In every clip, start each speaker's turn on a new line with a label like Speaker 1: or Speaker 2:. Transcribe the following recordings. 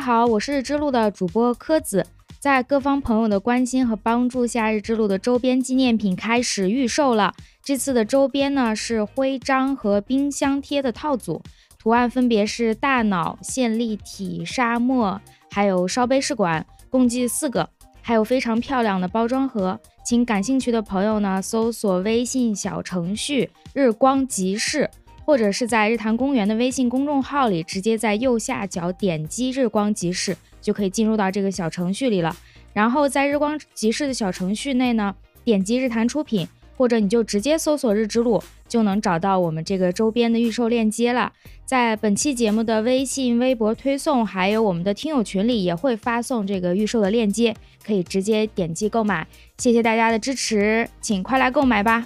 Speaker 1: 家好，我是日之路的主播柯子。在各方朋友的关心和帮助下，日之路的周边纪念品开始预售了。这次的周边呢是徽章和冰箱贴的套组，图案分别是大脑、线粒体、沙漠，还有烧杯试管，共计四个，还有非常漂亮的包装盒。请感兴趣的朋友呢，搜索微信小程序“日光集市”，或者是在日坛公园的微信公众号里，直接在右下角点击“日光集市”，就可以进入到这个小程序里了。然后在日光集市的小程序内呢，点击日坛出品，或者你就直接搜索“日之路”，就能找到我们这个周边的预售链接了。在本期节目的微信、微博推送，还有我们的听友群里，也会发送这个预售的链接，可以直接点击购买。谢谢大家的支持，请快来购买吧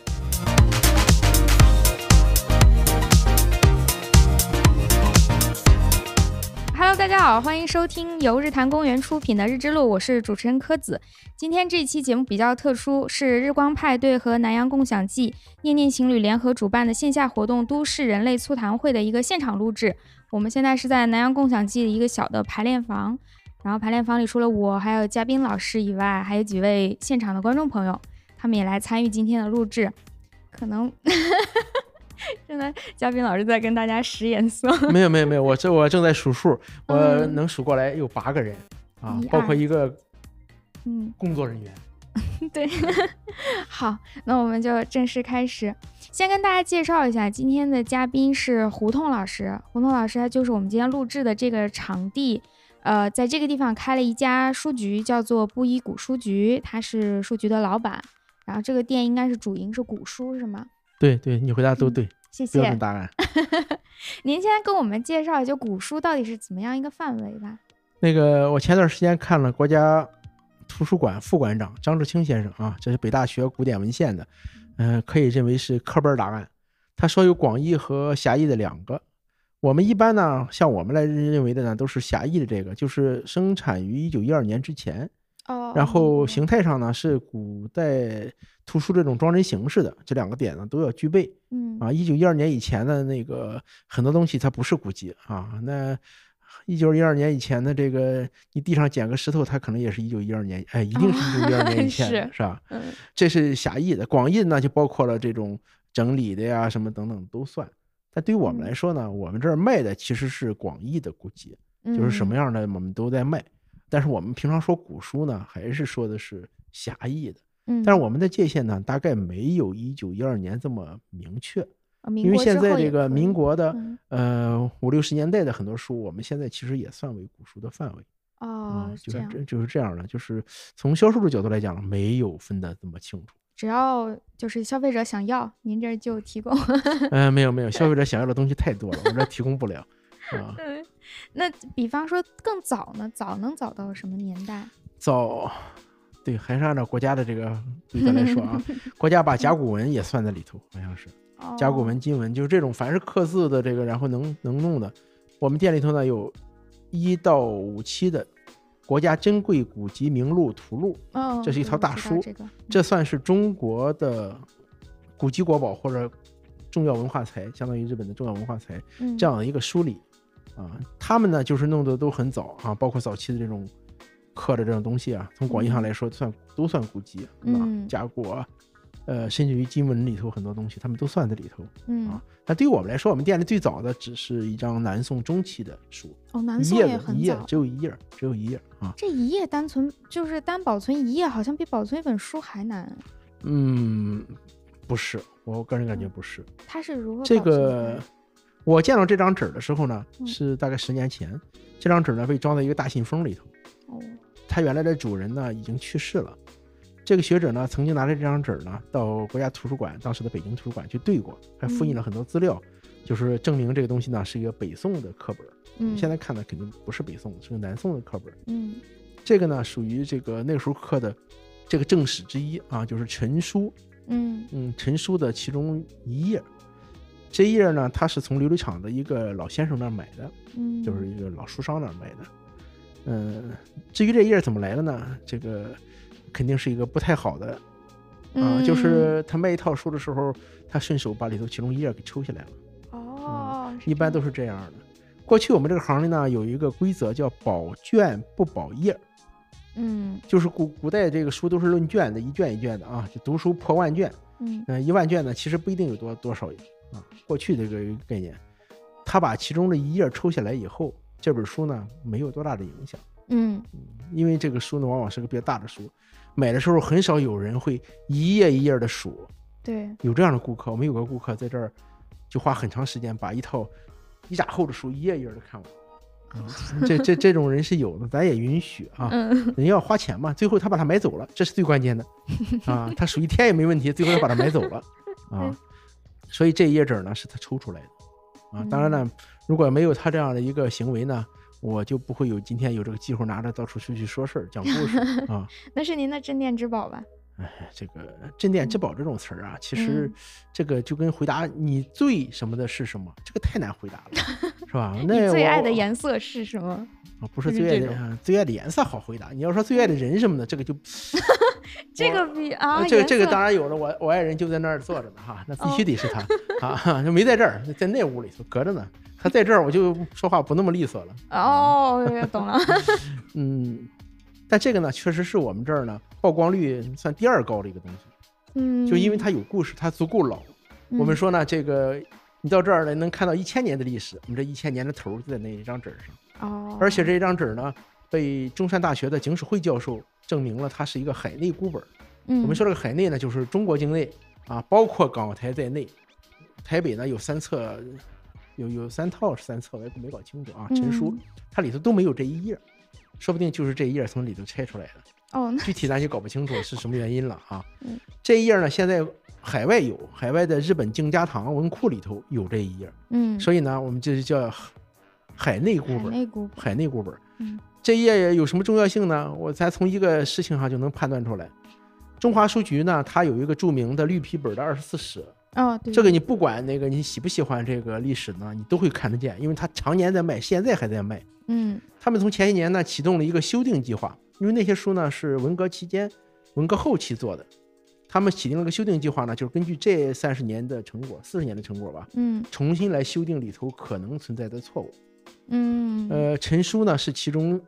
Speaker 1: 大家好，欢迎收听由日坛公园出品的《日之路》，我是主持人柯子。今天这期节目比较特殊，是日光派对和南洋共享记念念情侣联合主办的线下活动《都市人类促谈会》的一个现场录制。我们现在是在南洋共享记的一个小的排练房，然后排练房里除了我还有嘉宾老师以外，还有几位现场的观众朋友，他们也来参与今天的录制。可能 现在嘉宾老师在跟大家使眼色。
Speaker 2: 没有没有没有，我这我正在数数，我
Speaker 1: 嗯
Speaker 2: 能数过来有八个人啊，包括一个
Speaker 1: 嗯，
Speaker 2: 工作人员。
Speaker 1: 对，好，那我们就正式开始。先跟大家介绍一下，今天的嘉宾是胡同老师。胡同老师他就是我们今天录制的这个场地，呃，在这个地方开了一家书局，叫做布衣古书局，他是书局的老板。然后这个店应该是主营是古书，是吗？
Speaker 2: 对对，你回答都
Speaker 1: 嗯
Speaker 2: 对，
Speaker 1: 谢谢
Speaker 2: 标准。答案。
Speaker 1: 您先跟我们介绍一下，就古书到底是怎么样一个范围吧？
Speaker 2: 那个我前段时间看了国家图书馆副馆长张志清先生啊，这是北大学古典文献的，嗯、可以认为是课本答案。他说有广义和狭义的两个。我们一般呢，像我们来认为的呢，都是狭义的这个，就是生产于一九一二年之前，
Speaker 1: 哦
Speaker 2: 然后形态上呢是古代图书这种装帧形式的，这两个点呢都要具备
Speaker 1: 嗯
Speaker 2: 啊。一九一二年以前的那个很多东西它不是古籍啊，那一九一二年以前的这个你地上捡个石头，它可能也是一九一二年，哎，一定是一九一二年以前的，
Speaker 1: 是
Speaker 2: 是吧？
Speaker 1: 嗯
Speaker 2: 这是狭义的，广义的呢就包括了这种整理的呀什么等等都算。但对于我们
Speaker 1: 嗯
Speaker 2: 来说呢，我们这儿卖的其实是广义的古籍，就是什么
Speaker 1: 样？
Speaker 2: 样的我们都在卖。但是我们平常说古书呢，还是说的是狭义的。
Speaker 1: 嗯，
Speaker 2: 但是我们的界限呢，大概没有一九一二年这么明确，因为现在这个民国的
Speaker 1: 嗯
Speaker 2: 呃五六十年代的很多书，我们现在其实也算为古书的范围
Speaker 1: 哦
Speaker 2: 啊，，就是
Speaker 1: 这样。
Speaker 2: 就是这样的，就是从销售的角度来讲，没有分得这么清楚。
Speaker 1: 只要就是消费者想要，您这儿就提供。
Speaker 2: 嗯、没有没有，消费者 想要的东西太多了，我这提供不了 啊。
Speaker 1: 嗯，那比方说更早呢？早能早到什么年代？
Speaker 2: 早，对，还是按照国家的这个规则来说啊，国家把甲骨文也算在里头，好像是甲骨
Speaker 1: 哦
Speaker 2: 文、金文，就是这种凡是刻字的这个，然后能能弄的，我们店里头呢有一到五期的国家珍贵古籍名录图录，
Speaker 1: 哦，
Speaker 2: 这是一套大书
Speaker 1: 这个
Speaker 2: 这算是中国的古籍国宝或者重要文化财，相当于日本的重要文化财
Speaker 1: 嗯
Speaker 2: 这样的一个梳理啊。他们呢就是弄得都很早啊，包括早期的这种刻的这种东西啊，从广义上来说算都算古籍，啊
Speaker 1: 嗯
Speaker 2: 甲骨啊，呃，甚至于金文里头很多东西，他们都算在里头
Speaker 1: 嗯
Speaker 2: 啊。那对于我们来说，我们店里最早的只是一张南宋中期的书，
Speaker 1: 哦，南宋也
Speaker 2: 一页
Speaker 1: 很早，
Speaker 2: 只有一页，只有一页啊。
Speaker 1: 这一页单存就是单保存一页，好像比保存一本书还难。
Speaker 2: 嗯，不是，我个人感觉不是。
Speaker 1: 它是如何
Speaker 2: 这个
Speaker 1: 的
Speaker 2: 我见到这张纸的时候呢，
Speaker 1: 嗯
Speaker 2: 是大概十年前。这张纸呢被装在一个大信封里头，
Speaker 1: 哦，
Speaker 2: 它原来的主人呢已经去世了。这个学者呢曾经拿着这张纸呢到国家图书馆，当时的北京图书馆去对过，还复印了很多资料，就是证明这个东西呢是一个北宋的课本儿。
Speaker 1: 嗯，
Speaker 2: 现在看呢肯定不是北宋，是个南宋的课本。
Speaker 1: 嗯
Speaker 2: 这个呢属于这个那个时候刻的这个正史之一啊，就是陈书。
Speaker 1: 嗯
Speaker 2: 嗯，陈书的其中一页，这一页呢，他是从琉璃厂的一个老先生那儿买的，
Speaker 1: 嗯，
Speaker 2: 就是一个老书商那儿买的。嗯，至于这一页怎么来的呢？这个肯定是一个不太好的啊，
Speaker 1: 嗯
Speaker 2: 就是他卖一套书的时候，他顺手把里头其中一页给抽下来了。
Speaker 1: 哦，是
Speaker 2: 一般都是这样的。过去我们这个行里呢有一个规则叫保卷不保页，
Speaker 1: 嗯
Speaker 2: 就是古古代这个书都是论卷的，一卷一卷的啊，就读书破万卷。
Speaker 1: 嗯
Speaker 2: 嗯、一万卷呢其实不一定有多多少啊。过去这个概念，他把其中的一页抽下来以后，这本书呢没有多大的影响。
Speaker 1: 嗯
Speaker 2: 因为这个书呢，往往是个比较大的书，买的时候很少有人会一页一页的数。
Speaker 1: 对，
Speaker 2: 有这样的顾客，我们有个顾客在这儿就花很长时间把一套一拃厚的书一页一页的看完。啊，这这这种人是有的，咱也允许啊。
Speaker 1: 嗯
Speaker 2: 人要花钱嘛，最后他把它买走了，这是最关键的 啊。他数一天也没问题，最后他把它买走了 啊。所以这一页纸呢是他抽出来的啊。当然呢，如果没有他这样的一个行为呢，我就不会有今天有这个机会拿着到处去去说事儿、讲故事 啊。
Speaker 1: 那是您的镇店之宝吧？
Speaker 2: 哎，这个镇店之宝这种词儿啊，其实
Speaker 1: 嗯
Speaker 2: 这个就跟回答你最什么的是什么，这个太难回答了，是吧？那我
Speaker 1: 最爱的颜色是什么？
Speaker 2: 啊不是最爱的啊最爱的颜色好回答。你要说最爱的人什么的，这个就
Speaker 1: 这个比啊，
Speaker 2: 呃这个这个当然有了，我我爱人就在那儿坐着呢哈，那必须
Speaker 1: 哦
Speaker 2: 得是他啊，就没在这儿，在那屋里头隔着呢。他在这儿我就说话不那么利索了。
Speaker 1: 哦，懂了。
Speaker 2: 嗯，但这个呢，确实是我们这儿呢曝光率算第二高的一个东西，
Speaker 1: 嗯，
Speaker 2: 就因为它有故事，它足够老。
Speaker 1: 嗯
Speaker 2: 我们说呢，这个你到这儿来能看到一千年的历史，我们这一千年的头就在那一张纸上，
Speaker 1: 哦，
Speaker 2: 而且这一张纸呢，被中山大学的景史会教授证明了它是一个海内孤本。
Speaker 1: 嗯
Speaker 2: 我们说这个海内呢，就是中国境内啊，包括港澳台在内。台北呢有三册，有有三套是三册，我也没搞清楚啊。陈书
Speaker 1: 嗯
Speaker 2: 它里头都没有这一页，说不定就是这一页从里头拆出来的。
Speaker 1: 哦，那
Speaker 2: 具体咱就搞不清楚是什么原因了啊
Speaker 1: 嗯。
Speaker 2: 这一页呢，现在海外有，海外的日本静家堂文库里头有这一页，
Speaker 1: 嗯，
Speaker 2: 所以呢，我们这就叫海内孤
Speaker 1: 海
Speaker 2: 本。
Speaker 1: 内古堡，
Speaker 2: 海内孤本。
Speaker 1: 嗯，
Speaker 2: 这一页有什么重要性呢？我咱从一个事情上就能判断出来。中华书局呢，它有一个著名的绿皮本的二十四史，
Speaker 1: 哦，对，
Speaker 2: 这个你不管那个你喜不喜欢这个历史呢，你都会看得见，因为它常年在卖，现在还在卖。
Speaker 1: 嗯。
Speaker 2: 他们从前些年呢启动了一个修订计划，因为那些书呢是文革期间、文革后期做的，他们启定了个修订计划呢，就是根据这三十年的成果、四十年的成果吧，
Speaker 1: 嗯。
Speaker 2: 重新来修订里头可能存在的错误。
Speaker 1: 嗯。
Speaker 2: 呃，陈书呢是其中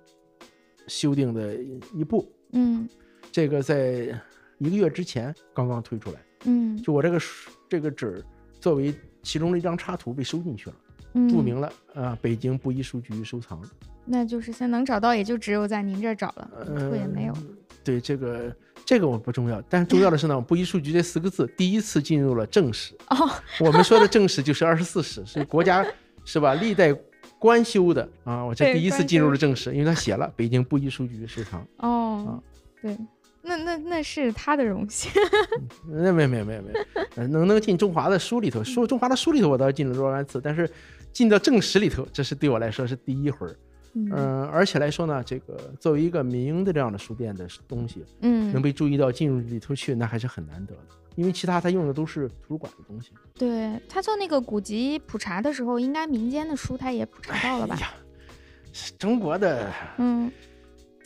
Speaker 2: 修订的一部，
Speaker 1: 嗯。
Speaker 2: 这个在一个月之前刚刚推出来，
Speaker 1: 嗯。
Speaker 2: 就我这个书这个纸作为其中的一张插图被收进去了，
Speaker 1: 嗯，
Speaker 2: 注明了啊、北京布衣书局收藏。
Speaker 1: 那就是现在能找到，也就只有在您这儿找了，也没有。
Speaker 2: 对这个这个我不重要，但是重要的是呢，布衣书局这四个字第一次进入了正史。
Speaker 1: 哦，
Speaker 2: 我们说的正史就是 二十四史，是国家是吧？历代官修的啊，我这第一次进入了正史，因为他写了北京布衣书局收藏。
Speaker 1: 哦，对，那那那是他的荣幸。
Speaker 2: 那没没没没，有能能进中华的书里头，书中华的书里头我倒是进了若干次，但是进到正史里头，这是对我来说是第一回儿。
Speaker 1: 嗯
Speaker 2: 嗯、而且来说呢，这个作为一个民营的这样的书店的东西，嗯能
Speaker 1: 嗯，
Speaker 2: 被注意到进入里头去，那还是很难得的。因为其他他用的都是图书馆的东西。
Speaker 1: 对他做那个古籍普查的时候，应该民间的书他也普查到了吧
Speaker 2: 哎？呀，中国的
Speaker 1: 嗯，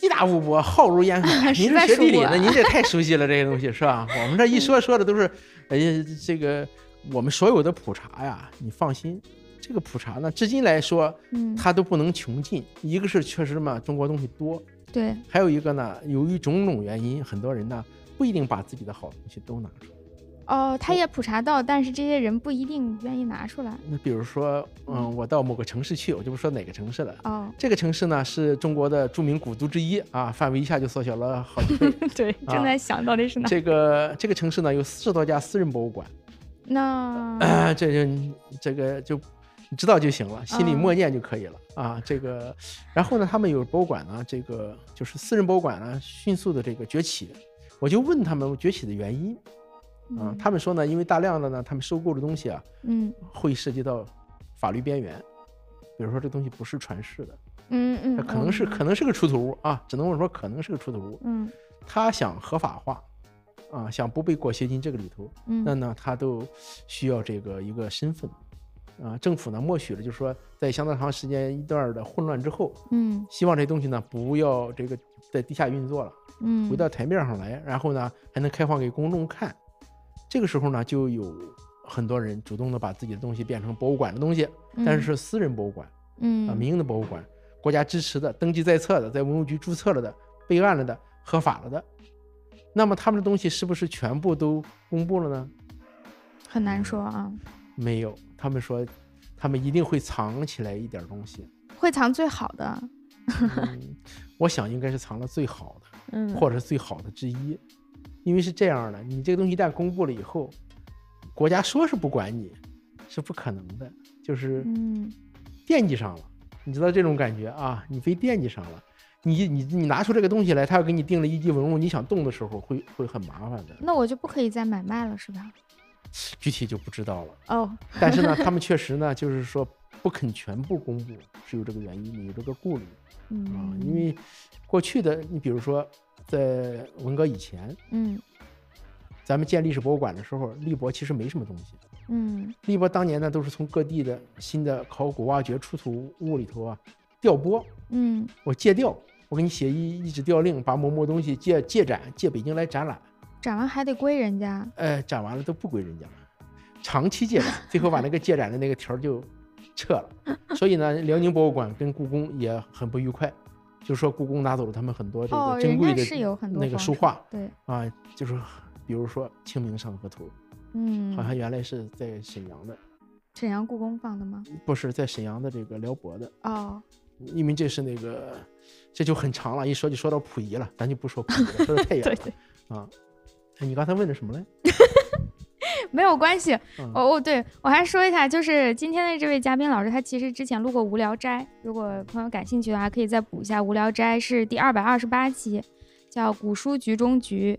Speaker 2: 地大物博，浩如烟海。您是学地理的，您这太熟悉了，这些东西是吧？我们这一说说的都是，哎呀，这个我们所有的普查呀，你放心，这个普查呢，至今来说，
Speaker 1: 嗯，
Speaker 2: 它都不能穷尽。一个是确实嘛，中国东西多，
Speaker 1: 对，
Speaker 2: 还有一个呢，由于种种原因，很多人呢不一定把自己的好东西都拿出来。
Speaker 1: 哦，他也普查到，但是这些人不一定愿意拿出来。
Speaker 2: 那比如说，嗯，我到某个城市去，我就不说哪个城市了。
Speaker 1: 哦，
Speaker 2: 这个城市呢是中国的著名古都之一啊，范围一下就缩小了好几倍。
Speaker 1: 对，
Speaker 2: 啊
Speaker 1: 正在想到底是哪。
Speaker 2: 这个这个城市呢有四十多家私人博物馆，
Speaker 1: 那
Speaker 2: 啊，这就这个就你知道就行了，心里
Speaker 1: 嗯
Speaker 2: 默念就可以了啊。这个，然后呢，他们有博物馆呢，这个就是私人博物馆呢迅速的这个崛起，我就问他们崛起的原因啊，他们说呢，因为大量的呢他们收购的东西啊
Speaker 1: 嗯
Speaker 2: 会涉及到法律边缘，比如说这东西不是传世的，
Speaker 1: 嗯嗯，
Speaker 2: 它可能是
Speaker 1: 哦
Speaker 2: 可能是个出土物啊，只能我说可能是个出土物，
Speaker 1: 嗯
Speaker 2: 他想合法化啊，想不被裹挟进这个里头，
Speaker 1: 嗯
Speaker 2: 那呢，他都需要这个一个身份啊。政府呢默许了，就是说在相当长时间一段的混乱之后，
Speaker 1: 嗯
Speaker 2: 希望这东西呢不要这个在地下运作了，
Speaker 1: 嗯
Speaker 2: 回到台面上来，然后呢还能开放给公众看。这个时候呢，就有很多人主动的把自己的东西变成博物馆的东西，但是是私人博物馆
Speaker 1: 嗯。
Speaker 2: 啊，民营的博物馆，国家支持的、登记在册的、在文物局注册了的、备案了的、合法了的，那么他们的东西是不是全部都公布了呢？
Speaker 1: 很难说啊，
Speaker 2: 没有，他们说他们一定会藏起来一点东西。
Speaker 1: 会藏最好的，
Speaker 2: 嗯，我想应该是藏了最好的，
Speaker 1: 嗯，
Speaker 2: 或者是最好的之一，因为是这样的，你这个东西一旦公布了以后，国家说是不管你，是不可能的，就是
Speaker 1: 嗯
Speaker 2: 惦记上了，你知道这种感觉啊？你非惦记上了，你你你拿出这个东西来，他要给你定了一级文物，你想动的时候会会很麻烦的，
Speaker 1: 那我就不可以再买卖了是吧？
Speaker 2: 具体就不知道了。
Speaker 1: 哦，
Speaker 2: 但是呢，他们确实呢，就是说不肯全部公布，是有这个原因的，有这个顾虑啊。
Speaker 1: 嗯，
Speaker 2: 因为过去的，你比如说在文革以前，
Speaker 1: 嗯
Speaker 2: 咱们建历史博物馆的时候，立博其实没什么东西。
Speaker 1: 嗯
Speaker 2: 立博当年呢，都是从各地的新的考古挖掘出土物里头啊调拨，
Speaker 1: 嗯
Speaker 2: 我借调，我给你写一一纸调令，把某某东西借借展，借北京来展览，
Speaker 1: 展完还得归人家，
Speaker 2: 呃，展完了都不归人家了，长期借展，最后把那个借展的那个条就撤了。所以呢，辽宁博物馆跟故宫也很不愉快，就说故宫拿走了他们很多这
Speaker 1: 哦，
Speaker 2: 个珍贵的那个书画，
Speaker 1: 对，
Speaker 2: 啊，就是比如说《清明上河图》，
Speaker 1: 嗯，
Speaker 2: 好像原来是在沈阳的，
Speaker 1: 沈阳故宫放的吗？
Speaker 2: 不是在沈阳的这个辽博的，
Speaker 1: 哦，
Speaker 2: 因为这是那个，这就很长了，一说就说到溥仪了，咱就不说溥仪了，说的 太远了
Speaker 1: 对，
Speaker 2: 啊。哎你刚才问的什么来？
Speaker 1: 没有关系。
Speaker 2: 嗯
Speaker 1: 哦哦，对我还说一下，就是今天的这位嘉宾老师，他其实之前录过《无聊斋》，如果朋友感兴趣的话，可以再补一下《无聊斋》，是第二百二十八期，叫“古书局中局”。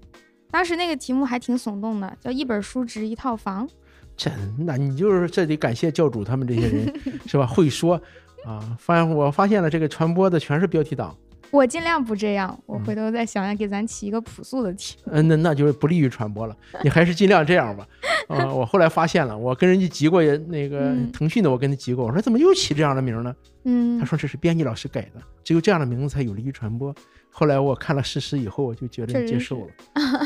Speaker 1: 当时那个题目还挺耸动的，叫“一本书值一套房
Speaker 2: 真的，你就是这得感谢教主他们这些人，是吧？会说啊，发现我发现了这个传播的全是标题党，”。
Speaker 1: 我尽量不这样，我
Speaker 2: 嗯
Speaker 1: 回头再想想，给咱起一个朴素的题。
Speaker 2: 嗯，那那就是不利于传播了。你还是尽量这样吧。啊，我后来发现了，我跟人家急过那个
Speaker 1: 嗯
Speaker 2: 腾讯的，我跟他急过，我说怎么又起这样的名儿呢？
Speaker 1: 嗯
Speaker 2: 他，说这是编辑老师改的，只有这样的名字才有利于传播。后来我看了事实以后，我就觉得接受了。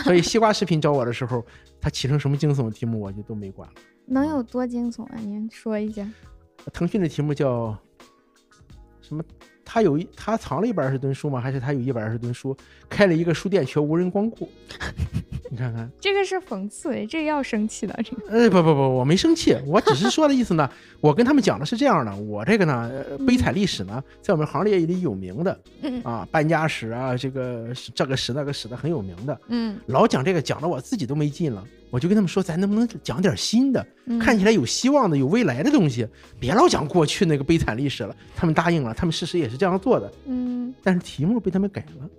Speaker 2: 所以西瓜视频找我的时候，他起成什么惊悚的题目，我就都没管了。
Speaker 1: 能有多惊悚啊？您说一下。
Speaker 2: 腾讯的题目叫什么？他有一他藏了一百二十吨书吗？还是他有一百二十吨书，开了一个书店却无人光顾？你看看，
Speaker 1: 这个是讽刺，这个要生气的。这个，
Speaker 2: 呃，不不不，我没生气，我只是说的意思呢。我跟他们讲的是这样的，我这个呢，呃悲惨历史呢，在我们行业里有名的
Speaker 1: 嗯
Speaker 2: 啊，搬家史啊，这个这个史那个史的很有名的。
Speaker 1: 嗯，
Speaker 2: 老讲这个，讲的我自己都没劲了。我就跟他们说，咱能不能讲点新的，
Speaker 1: 嗯
Speaker 2: 看起来有希望的、有未来的东西，别老讲过去那个悲惨历史了。他们答应了，他们事实也是这样做的，
Speaker 1: 嗯，
Speaker 2: 但是题目被他们改了。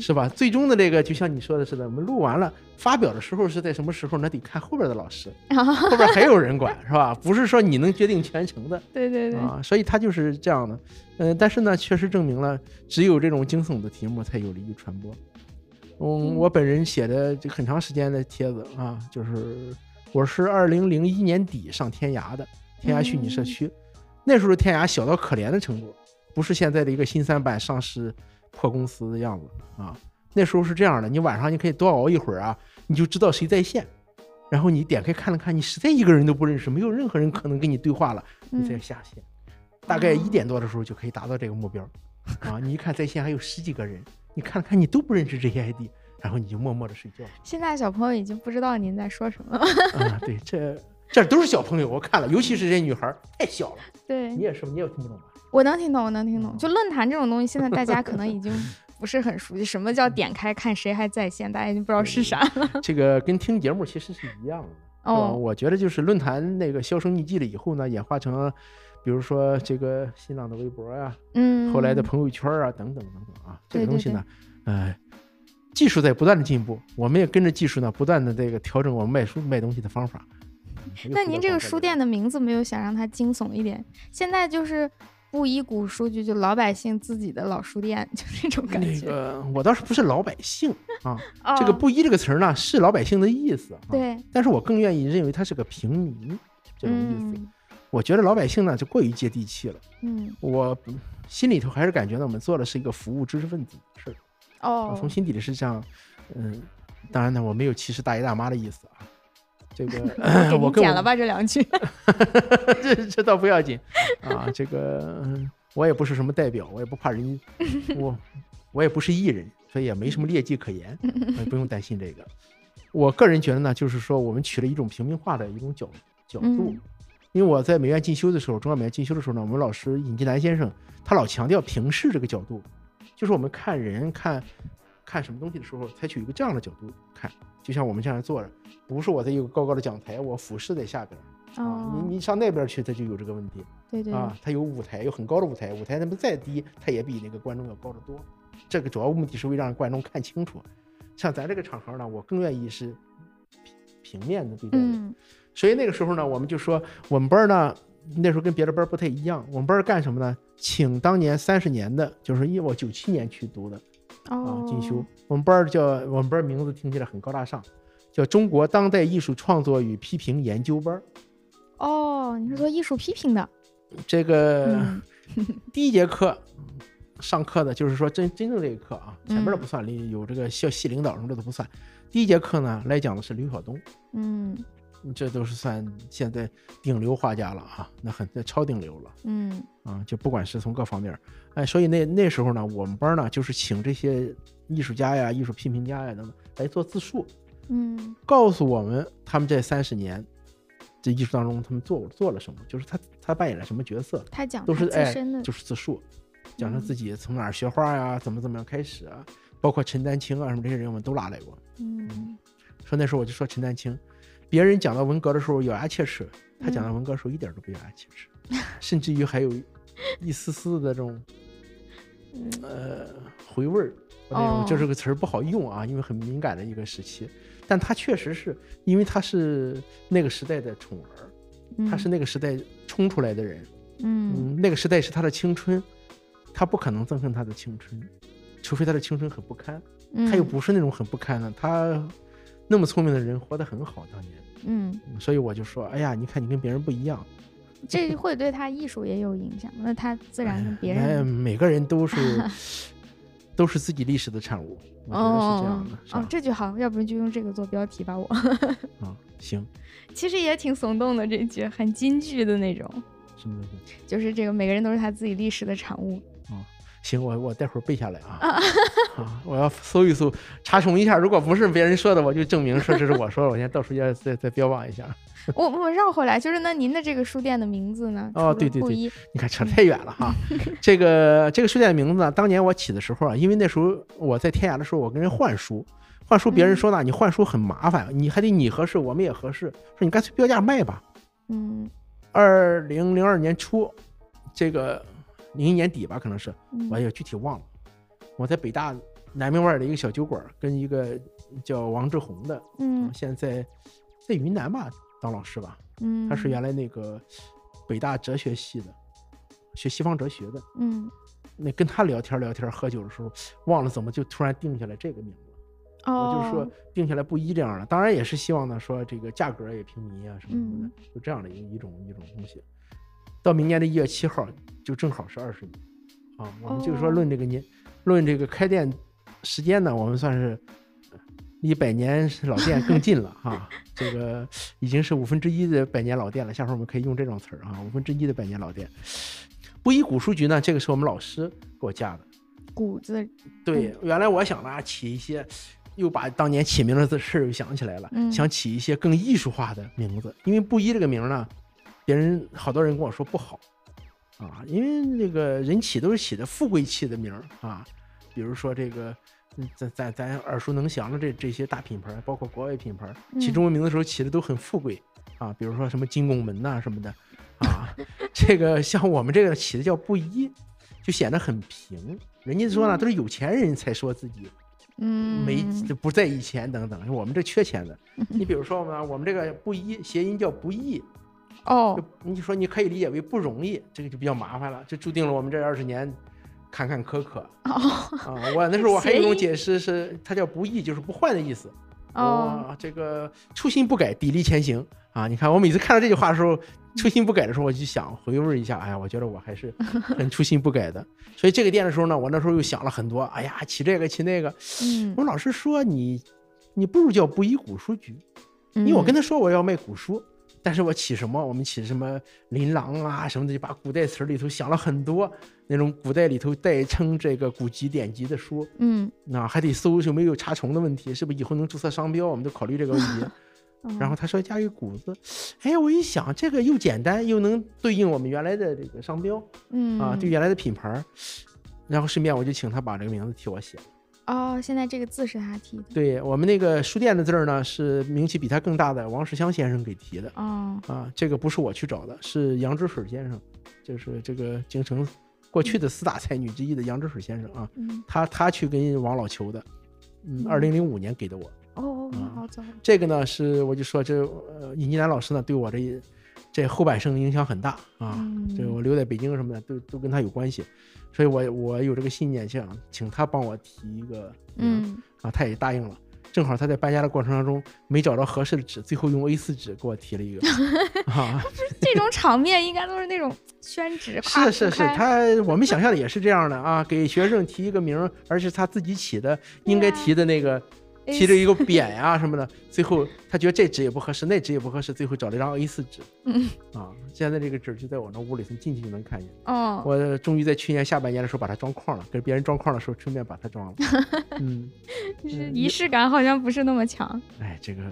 Speaker 2: 是吧？最终的这个就像你说的似的，我们录完了，发表的时候是在什么时候？那得看后边的老师，后边还有人管，是吧？不是说你能决定全程的
Speaker 1: 对对对，
Speaker 2: 啊。所以他就是这样的。嗯、但是呢，确实证明了，只有这种惊悚的题目才有利于传播。嗯，
Speaker 1: 嗯
Speaker 2: 我本人写的这很长时间的帖子啊，就是我是二零零一年底上天涯的，天涯虚拟社区，那时候天涯小到可怜的程度，不是现在的一个新三板上市破公司的样子啊。那时候是这样的，你晚上你可以多熬一会儿啊，你就知道谁在线，然后你点开看了看，你实在一个人都不认识，没有任何人可能跟你对话了，你再
Speaker 1: 嗯
Speaker 2: 下线。大概一点多的时候就可以达到这个目标 啊。你一看在线还有十几个人，你看了看你都不认识这些 ID，然后你就默默的睡觉。
Speaker 1: 现在小朋友已经不知道您在说什么了。
Speaker 2: 啊，对，这这都是小朋友，我看了，尤其是这女孩儿太小了。
Speaker 1: 对
Speaker 2: 你，也是，你也听不懂吧？
Speaker 1: 我能听懂，我能听懂。就论坛这种东西，现在大家可能已经不是很熟悉，什么叫点开看谁还在线，大家已经不知道是啥了。
Speaker 2: 这个跟听节目其实是一样的。
Speaker 1: 哦，
Speaker 2: 我觉得就是论坛那个销声匿迹了以后呢，演化成，比如说这个新浪的微博呀、
Speaker 1: 嗯，
Speaker 2: 后来的朋友圈啊，等等等等啊，这个东西呢，呃，技术在不断的进步，我们也跟着技术呢，不断的这个调整我们卖书卖东西的方法。
Speaker 1: 那您这个书店的名字没有想让它惊悚一点？现在就是布衣古书局，就老百姓自己的老书店，就这种感觉。
Speaker 2: 那个我倒是不是老百姓啊，
Speaker 1: 哦
Speaker 2: 这个“布衣”这个词儿呢是老百姓的意思啊，
Speaker 1: 对
Speaker 2: 但是我更愿意认为它是个平民这种意思。
Speaker 1: 嗯
Speaker 2: 我觉得老百姓呢就过于接地气了，
Speaker 1: 嗯
Speaker 2: 我心里头还是感觉呢我们做的是一个服务知识分子的事儿。我
Speaker 1: 哦
Speaker 2: 从心底里是这样，嗯，当然呢，我没有歧视大爷大妈的意思啊，这个 我
Speaker 1: 剪了吧这两句。
Speaker 2: 这这倒不要紧啊，这个嗯我也不是什么代表，我也不怕人，我我也不是艺人，所以也没什么劣迹可言，不用担心这个。我个人觉得呢，就是说我们取了一种平民化的一种角角度，
Speaker 1: 嗯
Speaker 2: 因为我在美院进修的时候，中央美院进修的时候呢，我们老师尹继南先生他老强调平视这个角度，就是我们看人看看什么东西的时候，采取一个这样的角度看，就像我们这样坐着，不是我在一个高高的讲台，我俯视在下边啊，
Speaker 1: 哦，
Speaker 2: 你你上那边去，它就有这个问题。
Speaker 1: 对对
Speaker 2: 啊，它有舞台，有很高的舞台，舞台那么再低，它也比那个观众要高得多。这个主要目的是为让观众看清楚。像咱这个场合呢，我更愿意是平平面的对待。
Speaker 1: 嗯
Speaker 2: 所以那个时候呢，我们就说我们班儿呢，那时候跟别的班儿不太一样，我们班儿干什么呢？请当年三十年的，就是因为我九七年去读的啊
Speaker 1: 哦，
Speaker 2: 进修，我们班儿叫我们班儿名字听起来很高大上，叫中国当代艺术创作与批评研究班儿。
Speaker 1: 哦，你是做艺术批评的？
Speaker 2: 这个。
Speaker 1: 嗯
Speaker 2: 第一节课上课的就是说真真正这个课啊，前面的
Speaker 1: 嗯
Speaker 2: 不算，里有这个校系领导什么的都不算。第一节课呢来讲的是刘晓东，
Speaker 1: 嗯
Speaker 2: 这都是算现在顶流画家了啊，那很那超顶流了
Speaker 1: 嗯
Speaker 2: 啊，就不管是从各方面儿，哎，所以那那时候呢，我们班呢就是请这些艺术家呀、艺术批评家呀等等来做自述，
Speaker 1: 嗯
Speaker 2: 告诉我们他们这三十年这艺术当中他们做做了什么，就是他他扮演了什么角色。
Speaker 1: 他讲他
Speaker 2: 都是哎就是自述，讲他
Speaker 1: 嗯
Speaker 2: 自己从哪儿学画呀，怎么怎么样开始啊，包括陈丹青啊什么这些人我们都拉来过。
Speaker 1: 嗯
Speaker 2: 说那时候我就说陈丹青，别人讲到文革的时候咬牙切齿，他讲到
Speaker 1: 嗯
Speaker 2: 文革的时候一点都不咬牙切齿，甚至于还有一丝丝的这种
Speaker 1: 嗯。
Speaker 2: 呃回味儿。那种就
Speaker 1: 是
Speaker 2: 这个词儿不好用啊，因为很敏感的一个时期，但他确实是因为他是那个时代的宠儿，
Speaker 1: 嗯，
Speaker 2: 他是那个时代冲出来的人，
Speaker 1: 嗯。
Speaker 2: 嗯，那个时代是他的青春，他不可能憎恨他的青春，除非他的青春很不堪。
Speaker 1: 嗯，
Speaker 2: 他又不是那种很不堪的，他那么聪明的人活得很好，当年。
Speaker 1: 嗯，
Speaker 2: 嗯所以我就说，哎呀，你看你跟别人不一样，
Speaker 1: 这会对他艺术也有影响，那他自然跟别
Speaker 2: 哎，
Speaker 1: 人
Speaker 2: 每个人都是 都是自己历史的产物，我觉得是这样的，是
Speaker 1: 哦？，这句好，要不然就用这个做标题吧。我
Speaker 2: 啊，行，
Speaker 1: 其实也挺耸动的，这句很京剧的那种，
Speaker 2: 什么东西？
Speaker 1: 就是这个每个人都是他自己历史的产物。
Speaker 2: 行，我我待会儿背下来啊 啊！我要搜一搜，查重一下，如果不是别人说的，我就证明说这是我说的，我先到时候再再再标榜一下。
Speaker 1: 我我绕回来，就是那您的这个书店的名字呢？
Speaker 2: 哦对对对你看扯太远了哈。这个这个书店的名字呢，当年我起的时候啊，因为那时候我在天涯的时候，我跟人换书，换书别人
Speaker 1: 嗯
Speaker 2: 说呢，你换书很麻烦，你还得你合适，我们也合适，说你干脆标价卖吧。
Speaker 1: 嗯
Speaker 2: 二零零二年初，这个零一年底吧，可能是
Speaker 1: 嗯
Speaker 2: 我也具体忘了。我在北大南门外的一个小酒馆，跟一个叫王志宏的，
Speaker 1: 嗯
Speaker 2: 现在在云南吧当老师吧，
Speaker 1: 嗯，
Speaker 2: 他是原来那个北大哲学系的，学西方哲学的。
Speaker 1: 嗯
Speaker 2: 那跟他聊天聊天喝酒的时候，忘了怎么就突然定下来这个名字了。我就说
Speaker 1: 哦
Speaker 2: 定下来不一这样的，当然也是希望呢说这个价格也平民啊什么什么的
Speaker 1: 嗯，
Speaker 2: 就这样的一一种一种东西。到明年的一月七号就正好是二十年啊，我们就是说
Speaker 1: 哦
Speaker 2: 论这个年，论这个开店时间呢，我们算是呃离百年老店更近了哈、这个已经是五分之一的百年老店了。下回我们可以用这种词儿啊，五分之一的百年老店。布衣古书局呢，这个是我们老师给我加的。
Speaker 1: 谷子，
Speaker 2: 对，原来我想呢起一些，又把当年起名字的事儿又想起来了，
Speaker 1: 嗯
Speaker 2: 想起一些更艺术化的名字。因为布衣这个名儿呢，别人好多人跟我说不好啊，因为那个人起都是起的富贵气的名儿啊，比如说这个。嗯咱咱咱耳熟能详的这这些大品牌，包括国外品牌，起
Speaker 1: 嗯
Speaker 2: 中文名的时候起的都很富贵啊，比如说什么金拱门呐、什么的啊。这个像我们这个起的叫布衣，就显得很平。人家说呢，
Speaker 1: 嗯
Speaker 2: 都是有钱人才说自己
Speaker 1: 嗯，
Speaker 2: 没不在意钱等等，我们这缺钱的。你比如说我们，我们这个布衣谐音叫不易，
Speaker 1: 哦
Speaker 2: 就，你说你可以理解为不容易，这个就比较麻烦了，就注定了我们这二十年坎坎坷坷
Speaker 1: 哦
Speaker 2: 啊。我 那时候我还有一种解释是，它叫不易，就是不换的意思。
Speaker 1: 哦，
Speaker 2: 这个初心不改，砥砺前行啊！你看，我每次看到这句话的时候，初心不改的时候，我就想回味一下，哎呀，我觉得我还是 很初心不改的。所以这个店的时候呢，我那时候又想了很多，哎呀，起这个起那个。
Speaker 1: 嗯
Speaker 2: 我们老师说你，你不如叫布衣古书局，因为我跟他说我要卖古书，但是我起什么？我们起什么琳琅啊什么的，就把古代词儿里头想了很多那种古代里头代称这个古籍典籍的书，
Speaker 1: 嗯，
Speaker 2: 那还得搜有没有查重的问题，是不是以后能注册商标？我们都考虑这个问题。然后他说加一个谷子，哎，我一想这个又简单又能对应我们原来的这个商标，
Speaker 1: 嗯
Speaker 2: 啊，对原来的品牌，然后顺便我就请他把这个名字替我写了。
Speaker 1: 哦，现在这个字是他提的。
Speaker 2: 对我们那个书店的字儿呢，是名气比他更大的王世襄先生给提的。
Speaker 1: 哦，
Speaker 2: 啊，这个不是我去找的，是杨之水先生，就是这个京城过去的四大才女之一的杨之水先生啊，
Speaker 1: 嗯，
Speaker 2: 他他去跟王老求的，嗯，二零零五年给的我。
Speaker 1: 哦，
Speaker 2: 啊
Speaker 1: 好早。
Speaker 2: 这个呢是我就说这呃尹继南老师呢对我这一这后半生影响很大啊，
Speaker 1: 嗯
Speaker 2: 这个我留在北京什么的都都跟他有关系，所以我我有这个信念想请他帮我提一个名
Speaker 1: 嗯，
Speaker 2: 啊，他也答应了。正好他在搬家的过程当中没找到合适的纸，最后用 A4 纸给我提了一个 啊，
Speaker 1: 这种场面应该都是那种宣纸，夸
Speaker 2: 是是是，他我们想象的也是这样的啊，给学生提一个名，而是他自己起的，应该提的那个。提着一个匾呀、什么的，最后他觉得这纸也不合适，那纸也不合适，最后找了一张 A4 纸。
Speaker 1: 嗯
Speaker 2: 啊，现在这个纸就在我那屋里从，进去就能看见。
Speaker 1: 哦，
Speaker 2: 我终于在去年下半年的时候把它装框了，跟别人装框的时候顺便把它装了。嗯，
Speaker 1: 就是仪式感好像不是那么强。
Speaker 2: 哎，这个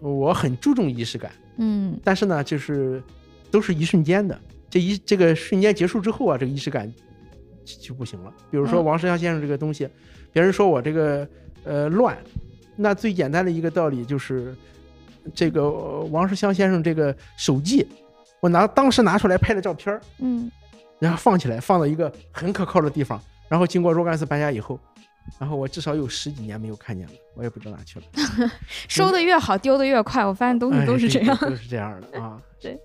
Speaker 2: 我很注重仪式感，
Speaker 1: 嗯
Speaker 2: 但是呢，就是都是一瞬间的。这一这个瞬间结束之后啊，这个仪式感就就不行了。比如说
Speaker 1: 嗯
Speaker 2: 王石祥先生这个东西，别人说我这个呃乱，那最简单的一个道理就是，这个呃王世襄先生这个手记，我拿当时拿出来拍的照片儿，
Speaker 1: 嗯
Speaker 2: 然后放起来，放到一个很可靠的地方。然后经过若干次搬家以后，然后我至少有十几年没有看见了，我也不知道哪去了。
Speaker 1: 收的越好，丢的越快。我发现东西
Speaker 2: 哎
Speaker 1: 都是这样。
Speaker 2: 都是这样的 啊。
Speaker 1: 对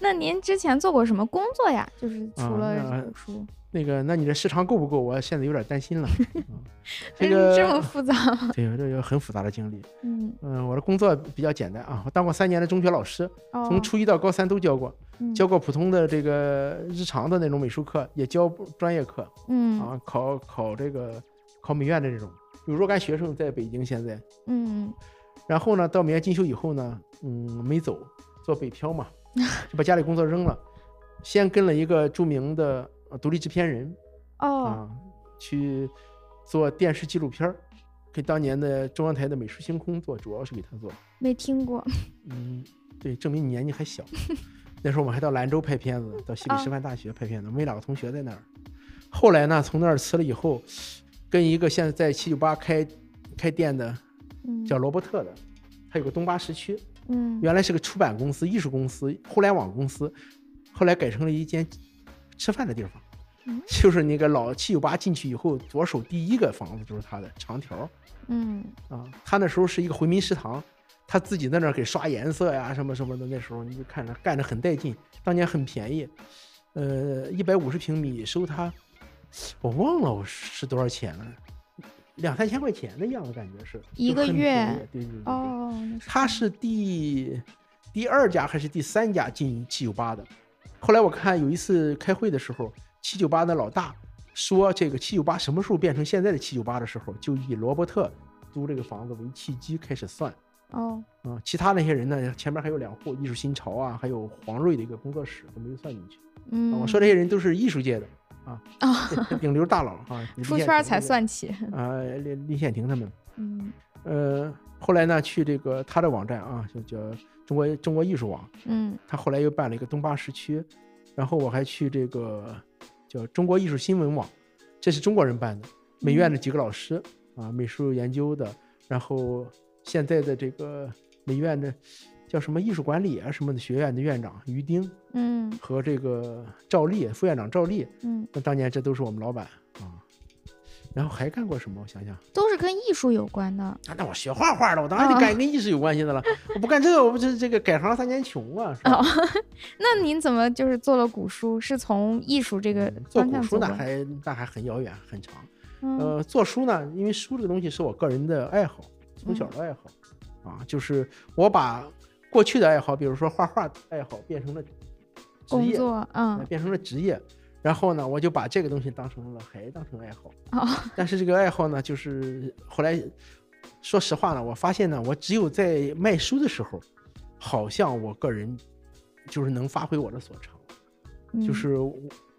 Speaker 1: 那您之前做过什么工作呀？就是除
Speaker 2: 啊
Speaker 1: 了书，
Speaker 2: 那个，那你这时长够不够？我现在有点担心了。啊、这
Speaker 1: 嗯
Speaker 2: 个
Speaker 1: 这么复杂吗？
Speaker 2: 对，这有很复杂的经历。
Speaker 1: 嗯，
Speaker 2: 嗯，我的工作比较简单啊，我当过三年的中学老师，
Speaker 1: 哦，
Speaker 2: 从初一到高三都教过，
Speaker 1: 嗯
Speaker 2: 教过普通的这个日常的那种美术课，也教专业课
Speaker 1: 嗯
Speaker 2: 啊，考考这个考美院的这种，有若干学生在北京现在。
Speaker 1: 嗯
Speaker 2: 然后呢，到美院进修以后呢，嗯，没走，做北漂嘛，就把家里工作扔了，先跟了一个著名的呃独立制片人
Speaker 1: 哦
Speaker 2: 啊，去做电视纪录片儿，给当年的中央台的《美术星空》做，主要是给他做。
Speaker 1: 没听过
Speaker 2: 嗯，对，证明你年纪还小。那时候我们还到兰州拍片子，到西北
Speaker 1: 啊
Speaker 2: 师范大学拍片子，我们有两个同学在那儿。后来呢，从那儿辞了以后，跟一个现在在七九八开开店的
Speaker 1: 嗯
Speaker 2: 叫罗伯特的，他有个东八时区，
Speaker 1: 嗯
Speaker 2: 原来是个出版公司、艺术公司、互联网公司，后来改成了一间吃饭的地方
Speaker 1: 嗯。
Speaker 2: 就是那个老七九八进去以后，左手第一个房子就是他的长条
Speaker 1: 嗯
Speaker 2: 啊。他那时候是一个回民食堂，他自己在那儿给刷颜色呀什么什么的。那时候你就看着干着很带劲，当年很便宜，呃，一百五十平米收他，我忘了我是多少钱了，两三千块钱的样子，感觉是
Speaker 1: 一个月
Speaker 2: 对对对。
Speaker 1: 哦，
Speaker 2: 他是第第二家还是第三家进七九八的？后来我看有一次开会的时候，七九八的老大说，这个七九八什么时候变成现在的七九八的时候，就以罗伯特租这个房子为契机开始算
Speaker 1: 哦
Speaker 2: 啊。其他那些人呢，前面还有两户艺术新潮啊，还有黄瑞的一个工作室都没有算进去。啊
Speaker 1: 嗯，
Speaker 2: 我说这些人都是艺术界的啊，
Speaker 1: 啊，
Speaker 2: 顶流大佬啊，
Speaker 1: 出圈才算起，
Speaker 2: 啊，李李显廷他们。
Speaker 1: 嗯
Speaker 2: 呃，后来呢，去这个他的网站啊，就叫中国中国艺术网，
Speaker 1: 嗯。
Speaker 2: 他后来又办了一个东八时区，然后我还去这个叫中国艺术新闻网，这是中国人办的，美院的几个老师啊，美术研究的，然后现在的这个美院的叫什么艺术管理啊什么的学院的院长于丁
Speaker 1: 嗯。
Speaker 2: 和这个赵丽副院长赵丽，
Speaker 1: 嗯，
Speaker 2: 那当年这都是我们老板啊。然后还干过什么？我想想，
Speaker 1: 都是跟艺术有关的。
Speaker 2: 啊，那我学画画的，我当然得
Speaker 1: 哦
Speaker 2: 干跟艺术有关系的了。我不干这个，我不是这个改行三年穷啊，是吧？
Speaker 1: 哦，那您怎么就是做了古书？是从艺术这个
Speaker 2: 嗯做古书那还那还很遥远很长。
Speaker 1: 嗯
Speaker 2: 呃，做书呢，因为书这个东西是我个人的爱好，从小的爱好，啊，就是我把过去的爱好，比如说画画的爱好，变成了职业，
Speaker 1: 工作，
Speaker 2: 呃
Speaker 1: 嗯
Speaker 2: 变成了职业。然后呢，我就把这个东西当成了还当成爱好，
Speaker 1: 哦。
Speaker 2: 但是这个爱好呢，就是后来说实话呢，我发现呢，我只有在卖书的时候，好像我个人就是能发挥我的所长，
Speaker 1: 嗯。
Speaker 2: 就是我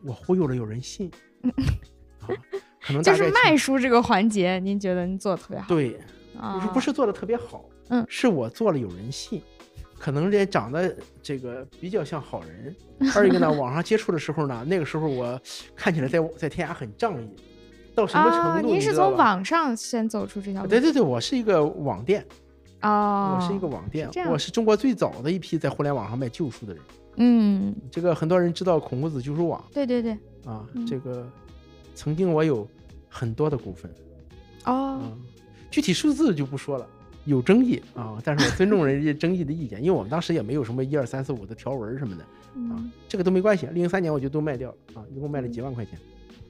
Speaker 2: 我忽悠了有人信，啊，可能
Speaker 1: 就是卖书这个环节，您觉得您做的特别好？
Speaker 2: 对，
Speaker 1: 啊，
Speaker 2: 不是不是做的特别好，
Speaker 1: 嗯。
Speaker 2: 是我做了有人信，可能这长得这个比较像好人。二一个呢，网上接触的时候呢，那个时候我看起来在在天涯很仗义，到什么
Speaker 1: 啊，
Speaker 2: 程度？
Speaker 1: 您是？从网上先走出这条路？
Speaker 2: 对对对，我是一个网店，
Speaker 1: 哦，
Speaker 2: 我是一个网店我是中国最早的一批在互联网上卖旧书的人。
Speaker 1: 嗯，
Speaker 2: 这个很多人知道孔夫子旧书网
Speaker 1: 对对对，
Speaker 2: 啊，
Speaker 1: 嗯
Speaker 2: 这个曾经我有很多的股份
Speaker 1: 哦，
Speaker 2: 啊，具体数字就不说了。有争议啊，但是我尊重人家争议的意见，因为我们当时也没有什么一二三四五的条文什么的啊
Speaker 1: 嗯，，
Speaker 2: 这个都没关系。零三年我就都卖掉了啊，一共卖了几万块钱。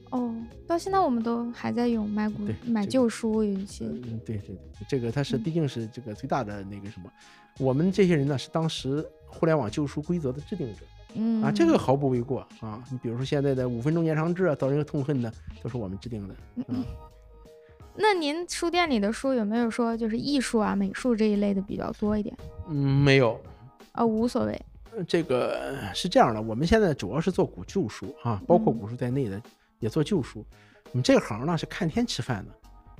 Speaker 1: 哦，到现在我们都还在用买
Speaker 2: 古
Speaker 1: 买
Speaker 2: 这个
Speaker 1: 旧书，有一些，
Speaker 2: 嗯，对对对，这个它是
Speaker 1: 嗯
Speaker 2: 毕竟是这个最大的那个什么，我们这些人呢是当时互联网旧书规则的制定者
Speaker 1: 嗯
Speaker 2: 啊，这个毫不为过啊。你比如说现在的五分钟延长制啊，遭人痛恨的都是我们制定的。嗯，
Speaker 1: 那您书店里的书有没有说就是艺术啊、美术这一类的比较多一点？
Speaker 2: 嗯，没有，
Speaker 1: 啊，无所谓。
Speaker 2: 呃这个呃是这样的，我们现在主要是做古旧书啊，包括
Speaker 1: 嗯
Speaker 2: 古书在内的也做旧书。我们这行呢是看天吃饭的，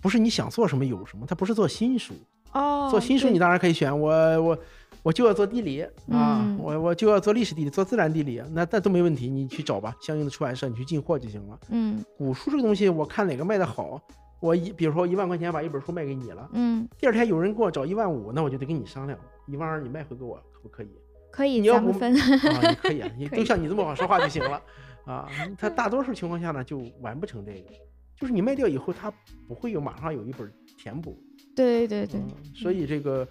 Speaker 2: 不是你想做什么有什么，它不是做新书。
Speaker 1: 哦，
Speaker 2: 做新书你当然可以选我我我就要做地理啊，
Speaker 1: 嗯
Speaker 2: 我我就要做历史地理，做自然地理，那那都没问题，你去找吧，相应的出版社你去进货就行了。
Speaker 1: 嗯
Speaker 2: 古书这个东西，我看哪个卖的好，我一比如说一万块钱把一本书卖给你了，
Speaker 1: 嗯，
Speaker 2: 第二天有人给我找一万五，那我就得跟你商量，一万二你卖回给我可不可以？
Speaker 1: 可以，
Speaker 2: 你要不
Speaker 1: 分。
Speaker 2: 啊，你可以啊，你都像你这么好说话就行了 啊。他大多数情况下呢，就完不成这个，就是你卖掉以后，他不会有马上有一本填补。
Speaker 1: 对对对，
Speaker 2: 嗯，所以这个，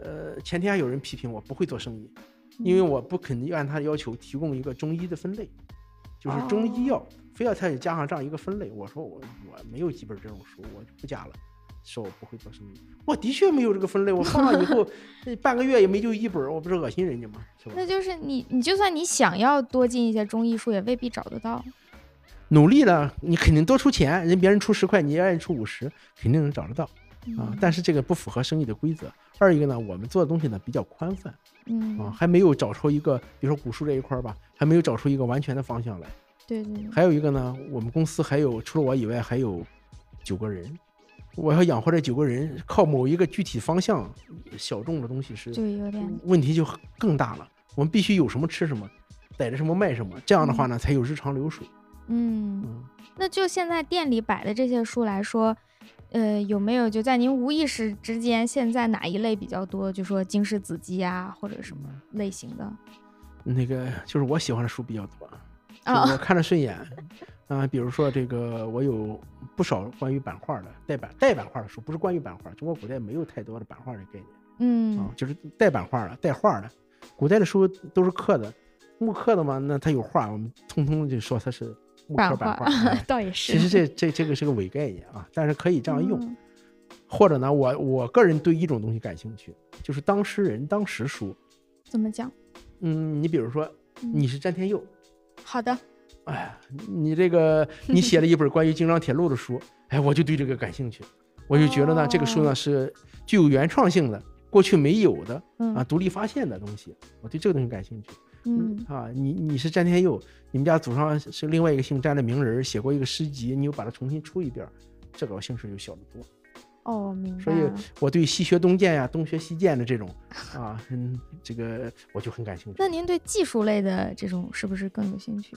Speaker 2: 呃，前天还有人批评我不会做生意，因为我不肯定按他的要求提供一个中医的分类，就是中医药，非要他也加上这样一个分类。我说我我没有几本这种书，我就不加了，说我不会做生意。我的确没有这个分类，我放上以后，这半个月也没就一本，我不是恶心人家吗？是吧？
Speaker 1: 那就是你，你就算你想要多进一些中医书，也未必找得到。
Speaker 2: 努力了，你肯定多出钱，人别人出十块，你愿意出五十，肯定能找得到啊
Speaker 1: 嗯。
Speaker 2: 但是这个不符合生意的规则。二一个呢，我们做的东西呢比较宽泛。
Speaker 1: 嗯，
Speaker 2: 啊，还没有找出一个，比如说古书这一块吧，还没有找出一个完全的方向来。
Speaker 1: 对对对，
Speaker 2: 还有一个呢，我们公司还有除了我以外还有九个人，我要养活这九个人，靠某一个具体方向小众的东西是
Speaker 1: 就有点
Speaker 2: 问题就更大了。我们必须有什么吃什么，逮着什么卖什么，这样的话呢才有日常流水。
Speaker 1: 嗯。
Speaker 2: 嗯，
Speaker 1: 那就现在店里摆的这些书来说，呃，有没有就在您无意识之间，现在哪一类比较多？就说经世子集啊，或者什么类型的？
Speaker 2: 那个就是我喜欢的书比较多，我看着顺眼。啊、比如说这个，我有不少关于版画的带版带版画的书，不是关于版画。中国古代没有太多的版画的概念。啊
Speaker 1: 嗯，
Speaker 2: 就是带版画的、带画的。古代的书都是刻的，木刻的嘛，那它有画，我们通通就说它是木刻版画。哎
Speaker 1: 倒也是。
Speaker 2: 其实这这这个是个伪概念啊，但是可以这样用。
Speaker 1: 嗯
Speaker 2: 或者呢，我我个人对一种东西感兴趣，就是当时人当时书。
Speaker 1: 怎么讲？
Speaker 2: 嗯，你比如说
Speaker 1: 嗯
Speaker 2: 你是詹天佑，
Speaker 1: 好的，
Speaker 2: 哎呀，你这个你写了一本关于京张铁路的书，哎，我就对这个感兴趣，我就觉得呢，这个书呢
Speaker 1: 哦
Speaker 2: 是具有原创性的，过去没有的
Speaker 1: 嗯
Speaker 2: 啊，独立发现的东西，我对这个东西感兴趣。
Speaker 1: 嗯
Speaker 2: 啊，你你是詹天佑，你们家祖上是另外一个姓詹的名人，写过一个诗集，你又把它重新出一遍，这个我兴趣就小得多。
Speaker 1: 哦，明白
Speaker 2: 所以。我对西学东渐呀、东学西渐的这种 啊，嗯，这个我就很感兴趣。
Speaker 1: 那您对技术类的这种是不是更有兴趣？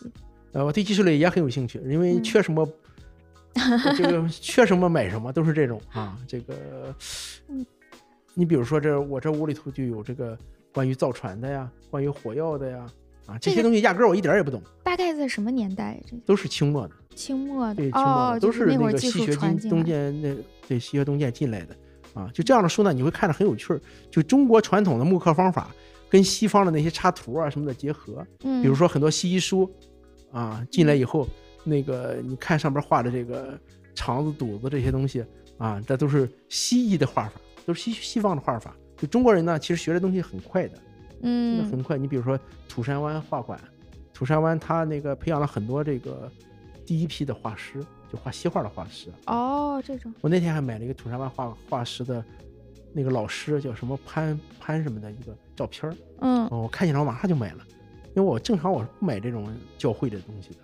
Speaker 2: 呃，我对技术类也很有兴趣，因为
Speaker 1: 嗯
Speaker 2: 缺什么，这个缺什么买什么，都是这种啊。这个
Speaker 1: 嗯，
Speaker 2: 你比如说这我这屋里头就有这个关于造船的呀，关于火药的呀，啊，这
Speaker 1: 这个
Speaker 2: 些东西压根儿我一点儿也不懂，
Speaker 1: 大概在什么年代？这
Speaker 2: 都是清末的。
Speaker 1: 清末的
Speaker 2: 对，清末
Speaker 1: 哦，
Speaker 2: 的都
Speaker 1: 是那
Speaker 2: 个西学进东
Speaker 1: 传进来。
Speaker 2: 渐那对西学东渐进来的啊，就这样的书呢，你会看着很有趣儿。就中国传统的木刻方法跟西方的那些插图啊什么的结合，
Speaker 1: 嗯，
Speaker 2: 比如说很多西医书啊进来以后，那个你看上边画的这个肠子、肚子这些东西啊，这都是西医的画法，都是西西方的画法。就中国人呢，其实学的东西很快的，真的
Speaker 1: 嗯
Speaker 2: 很快。你比如说土山湾画馆，土山湾他那个培养了很多这个第一批的画师，就画西画的画师。
Speaker 1: 哦，这种
Speaker 2: 我那天还买了一个土山湾画画师的那个老师叫什么潘潘什么的一个照片儿，
Speaker 1: 嗯，
Speaker 2: 哦，我看见了，我马上就买了，因为我正常我是不买这种教会的东西的。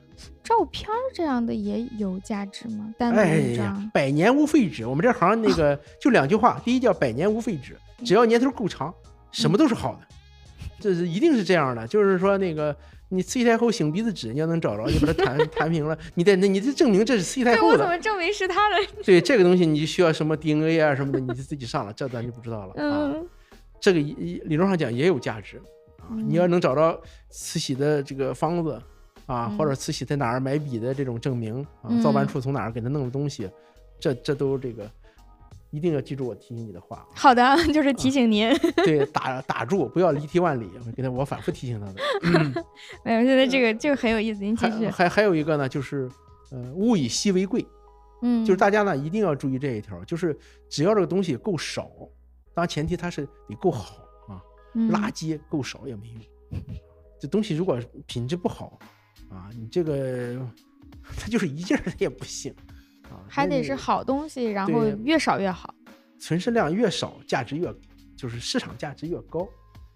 Speaker 1: 照片这样的也有价值吗？单独一张，，
Speaker 2: 百年无废纸，我们这行那个 就两句话，第一叫百年无废纸，只要年头够长，什么都是好的，这是一定是这样的。就是说那个你慈禧太后擤鼻子纸，你要能找着，你把它弹 弹平了，你得那你得证明这是慈禧太，后的。
Speaker 1: 我怎么证明是他的？
Speaker 2: 对这个东西，你就需要什么 DNA 啊什么的，你就自己上了，这咱就不知道了啊。
Speaker 1: 嗯
Speaker 2: 这个一理论上讲也有价值啊。
Speaker 1: 嗯
Speaker 2: 你要能找着慈禧的这个方子啊，
Speaker 1: 嗯
Speaker 2: 或者慈禧在哪儿买笔的这种证明啊，
Speaker 1: 嗯
Speaker 2: 造办处从哪儿给他弄的东西，这这都这个一定要记住我提醒你的话，
Speaker 1: 好的，就是提醒您，
Speaker 2: 对，打打住，不要离题万里。我给他我反复提醒他的。
Speaker 1: 没有，现在这个这个很有意思，您继续
Speaker 2: 还，还还有一个呢，就是呃，物以稀为贵，
Speaker 1: 嗯，
Speaker 2: 就是大家呢一定要注意这一条，就是只要这个东西够少，当然前提它是得够好啊。
Speaker 1: 嗯
Speaker 2: 垃圾够少也没用。这东西如果品质不好啊，你这个 它就是一件儿它也不行啊，
Speaker 1: 还得是好东西，然后越少越好，
Speaker 2: 存世量越少，价值越就是市场价值越高，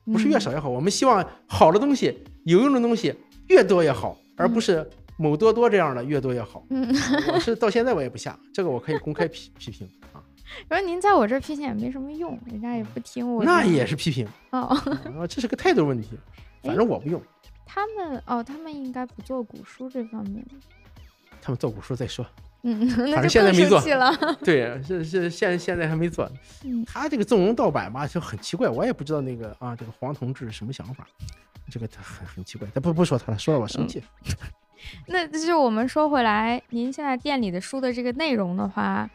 Speaker 2: 不是越
Speaker 1: 嗯
Speaker 2: 少越好。我们希望好的东西、有用的东西越多越好，而不是某多多这样的越多越好。
Speaker 1: 嗯，
Speaker 2: 啊我是到现在我也不下，这个我可以公开批 批评啊，
Speaker 1: 然后您在我这儿批评也没什么用，人家也不听我。
Speaker 2: 那也是批评
Speaker 1: 哦，
Speaker 2: 啊，这是个态度问题。反正我不用，
Speaker 1: 他们哦，他们应该不做古书这方面。
Speaker 2: 他们做古书再说。
Speaker 1: 嗯，那
Speaker 2: 正
Speaker 1: 就更
Speaker 2: 现在没做
Speaker 1: 生气了。
Speaker 2: 对，是是现现在还没做。
Speaker 1: 嗯
Speaker 2: 他这个纵容盗版吧，就很奇怪，我也不知道那个啊，这个黄同志什么想法，这个他很很奇怪。但不不说他了，说了我生气。
Speaker 1: 那就是我们说回来，您现在店里的书的这个内容的话，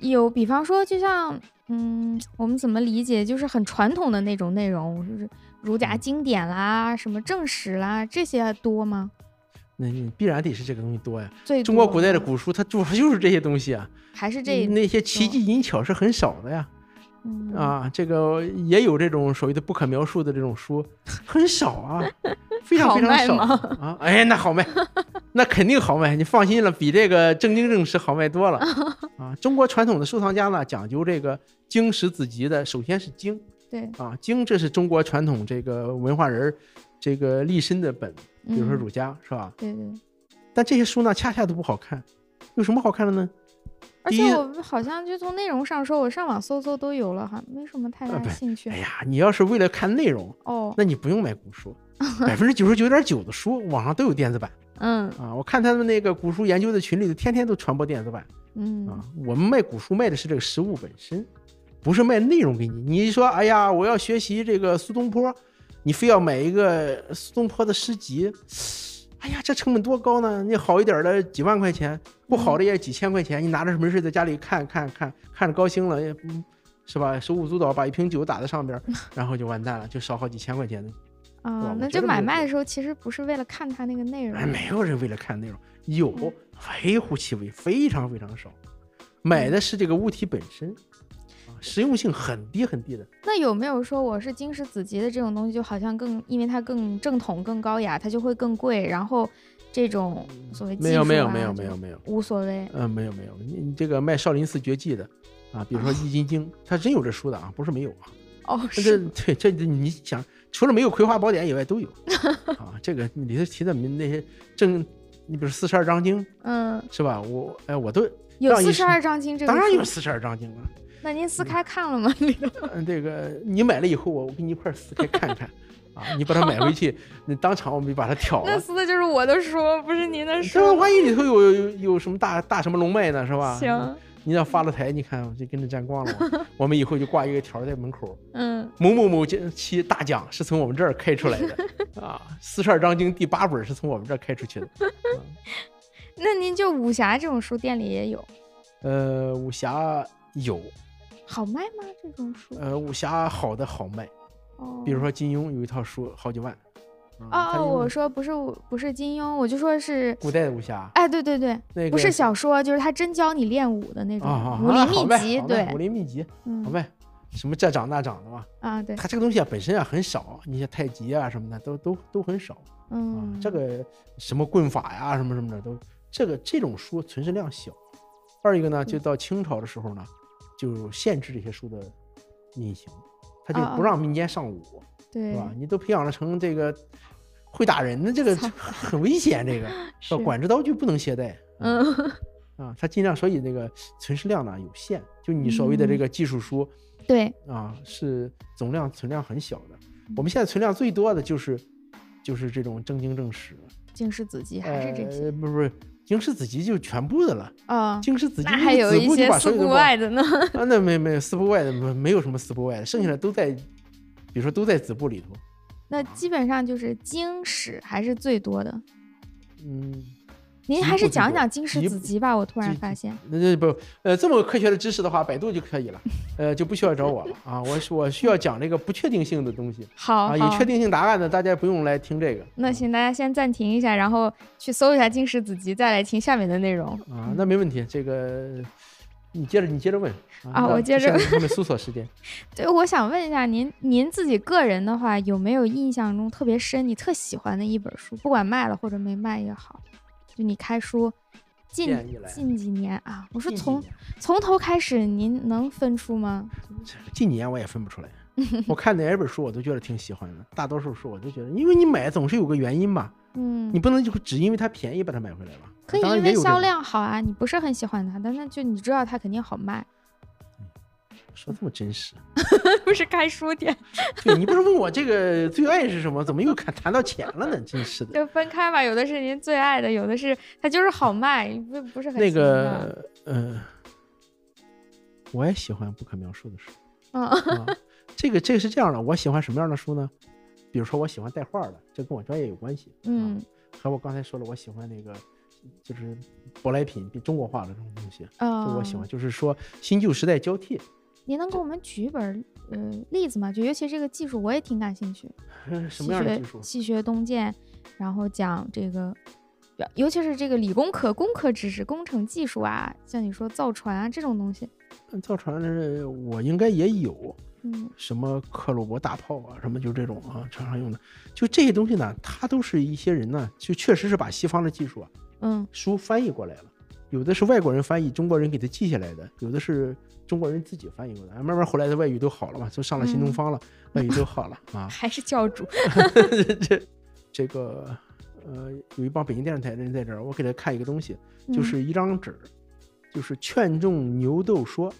Speaker 1: 有比方说，就像嗯，我们怎么理解，就是很传统的那种内容，就是儒家
Speaker 2: 嗯
Speaker 1: 经典啦、什么正史啦，这些多吗？
Speaker 2: 那你必然得是这个东西多呀。
Speaker 1: 最
Speaker 2: 中国古代的古书，它主要就是这些东西啊，
Speaker 1: 还是这
Speaker 2: 那些奇技淫巧是很少的呀。
Speaker 1: 嗯
Speaker 2: 啊，这个也有这种所谓的不可描述的这种书，很少啊，非常非常少啊。哎，那好卖，那肯定好卖，你放心了，比这个正经正史好卖多了 啊。中国传统的收藏家呢，讲究这个经史子集的，首先是经
Speaker 1: 对，
Speaker 2: 啊，经这是中国传统这个文化人儿这个立身的本，比如说
Speaker 1: 嗯
Speaker 2: 儒家是吧？
Speaker 1: 对对，
Speaker 2: 但这些书呢，恰恰都不好看，有什么好看的呢？
Speaker 1: 而且我好像就从内容上说，我上网搜搜都有了哈，没什么太大兴趣
Speaker 2: 哎。呀，你要是为了看内容，
Speaker 1: 哦，
Speaker 2: 那你不用买古书，百分之九十九点九的书网上都有电子版
Speaker 1: 嗯
Speaker 2: 啊。我看他们那个古书研究的群里头，天天都传播电子版
Speaker 1: 嗯
Speaker 2: 啊。我们卖古书卖的是这个实物本身，不是卖内容给你。你说，哎呀，我要学习这个苏东坡，你非要买一个苏东坡的诗集，哎呀，这成本多高呢？你好一点的几万块钱，不好的也几千块钱，你拿着没事在家里看看看，看着高兴了，也嗯是吧？手舞足蹈把一瓶酒打在上边，然后就完蛋了，就少好几千块钱的。
Speaker 1: 啊
Speaker 2: 我，
Speaker 1: 那就买卖的时候其实不是为了看它那个内容
Speaker 2: 哎，，没有人为了看内容，有微乎其微，非常非常少。买的是这个物体本身，啊，实用性很低很低的。
Speaker 1: 那有没有说我是经史子集的这种东西，就好像更因为它更正统、更高雅，它就会更贵，然后这种所谓技
Speaker 2: 没有没有没有没有没有，
Speaker 1: 无所谓。
Speaker 2: 嗯、没有没有，你你这个卖少林寺绝技的啊，比如说《易筋经》，它真有这书的啊，不是没有啊。
Speaker 1: 哦，
Speaker 2: 这
Speaker 1: 是
Speaker 2: 对这你想，除了没有《葵花宝典》以外都有 啊。这个里头提的那些正，你比如四十二章经
Speaker 1: 嗯，
Speaker 2: 是吧？我哎我都
Speaker 1: 有四十二章经这个
Speaker 2: 当然有四十二章经了。
Speaker 1: 那您撕开看了吗？
Speaker 2: 嗯，这个你买了以后，我我跟你一块撕开看看啊。你把它买回去，那当场我们就把它挑了那。
Speaker 1: 撕的就是我的书，不是您的
Speaker 2: 这
Speaker 1: 书。
Speaker 2: 万一里头有有有什么大大什么龙脉呢，是吧？
Speaker 1: 行，
Speaker 2: 你要发了财，你看我就跟着沾光了嘛。我们以后就挂一个条在门口，
Speaker 1: 嗯，
Speaker 2: 某某某期大奖是从我们这儿开出来的 啊，四十二章经第八本是从我们这儿开出去的。
Speaker 1: 那您就武侠这种书店里也有，
Speaker 2: 呃，武侠有，
Speaker 1: 好卖吗？这种书？
Speaker 2: 呃，武侠好的好卖，
Speaker 1: 哦，
Speaker 2: 比如说金庸有一套书好几万。
Speaker 1: 哦，我说不是武不是金庸，我就说是，
Speaker 2: 古代的武侠，
Speaker 1: 哎，对对对，
Speaker 2: 那个
Speaker 1: 不是小说，就是他真教你练武的那种武林秘籍，对
Speaker 2: 武，林秘籍好
Speaker 1: 嗯
Speaker 2: 卖，什么这长那长的嘛。
Speaker 1: 啊，对，
Speaker 2: 它这个东西啊本身啊很少，你像太极啊什么的都都都很少啊
Speaker 1: 嗯，。
Speaker 2: 这个什么棍法呀什么什么的都，这个这种书存世量小。二一个呢，就到清朝的时候呢，就限制这些书的运行，他就不让民间上武，
Speaker 1: 对
Speaker 2: 是吧？你都培养了成这个会打人的，这个很危险，这个
Speaker 1: 是
Speaker 2: 要管制刀具不能携带。
Speaker 1: 嗯
Speaker 2: 啊，他尽量，所以那个存世量呢有限，就你所谓的这
Speaker 1: 嗯
Speaker 2: 个技术书
Speaker 1: 对，
Speaker 2: 啊，是总量存量很小的。我们现在存量最多的就是就是这种正经正史，
Speaker 1: 经世子集还是这些
Speaker 2: 呃，不是不是，经世子集就全部的了，
Speaker 1: 啊。
Speaker 2: 经世子集
Speaker 1: 那还有一些四部外的呢。
Speaker 2: 啊，那没没有四部外的没没有什么四部外的，剩下的都在，比如说都在子部里头。
Speaker 1: 那基本上就是经史还是最多的。
Speaker 2: 嗯，
Speaker 1: 您还是讲讲
Speaker 2: 金石
Speaker 1: 子集吧，我突然发现。
Speaker 2: 那这不呃这么科学的知识的话，百度就可以了，呃就不需要找我了啊。我我需要讲这个不确定性的东西啊，
Speaker 1: 好好
Speaker 2: 有确定性答案的大家不用来听这个。
Speaker 1: 那行，大家先暂停一下，然后去搜一下金石子集，再来听下面的内容。
Speaker 2: 啊，那没问题，这个你接着你接着问
Speaker 1: 啊我接着
Speaker 2: 他们搜索时间。
Speaker 1: 对，我想问一下您，您自己个人的话，有没有印象中特别深、你特喜欢的一本书？不管卖了或者没卖也好，就你开书近近几年啊，我说从从头开始，您能分出吗？
Speaker 2: 近几年我也分不出来。我看哪一本书我都觉得挺喜欢的，大多数书我都觉得，因为你买总是有个原因吧，
Speaker 1: 嗯
Speaker 2: 你，不能就只因为它便宜把它买回来吧。
Speaker 1: 可以因为销量好啊，你不是很喜欢它，但那就你知道它肯定好卖，
Speaker 2: 说这么真实。
Speaker 1: 不是开书店，
Speaker 2: 对你不是问我这个最爱是什么？怎么又谈谈到钱了呢？真是的。
Speaker 1: 就分开吧。有的是您最爱的，有的是它就是好卖，不不是很
Speaker 2: 那个，呃，我也喜欢不可描述的书
Speaker 1: 嗯
Speaker 2: 啊。这个这个是这样的，我喜欢什么样的书呢？比如说我喜欢带画的，这跟我专业有关系。
Speaker 1: 嗯
Speaker 2: 啊，和我刚才说了，我喜欢那个就是舶来品，比中国化的这种东西，我喜欢。就是说新旧时代交替，
Speaker 1: 您能给我们举一本呃例子吗？就尤其这个技术，我也挺感兴趣。
Speaker 2: 呃 什么样的技术？
Speaker 1: 西学东渐，然后讲这个，尤其是这个理工科、工科知识、工程技术啊，像你说造船啊这种东西，
Speaker 2: 造船的我应该也有，
Speaker 1: 嗯
Speaker 2: 什么克虏伯大炮啊，什么就这种啊，船上用的，就这些东西呢，它都是一些人呢，就确实是把西方的技术啊
Speaker 1: 嗯
Speaker 2: 书翻译过来了，有的是外国人翻译，中国人给他记下来的，有的是中国人自己翻译过来，慢慢后来的外语都好了嘛，都上了新东
Speaker 1: 嗯
Speaker 2: 方了，外语都好了 啊。
Speaker 1: 还是教主，
Speaker 2: 这这个呃，有一帮北京电视台的人在这儿，我给他看一个东西，就
Speaker 1: 嗯
Speaker 2: 是一张纸，就是劝种牛豆说。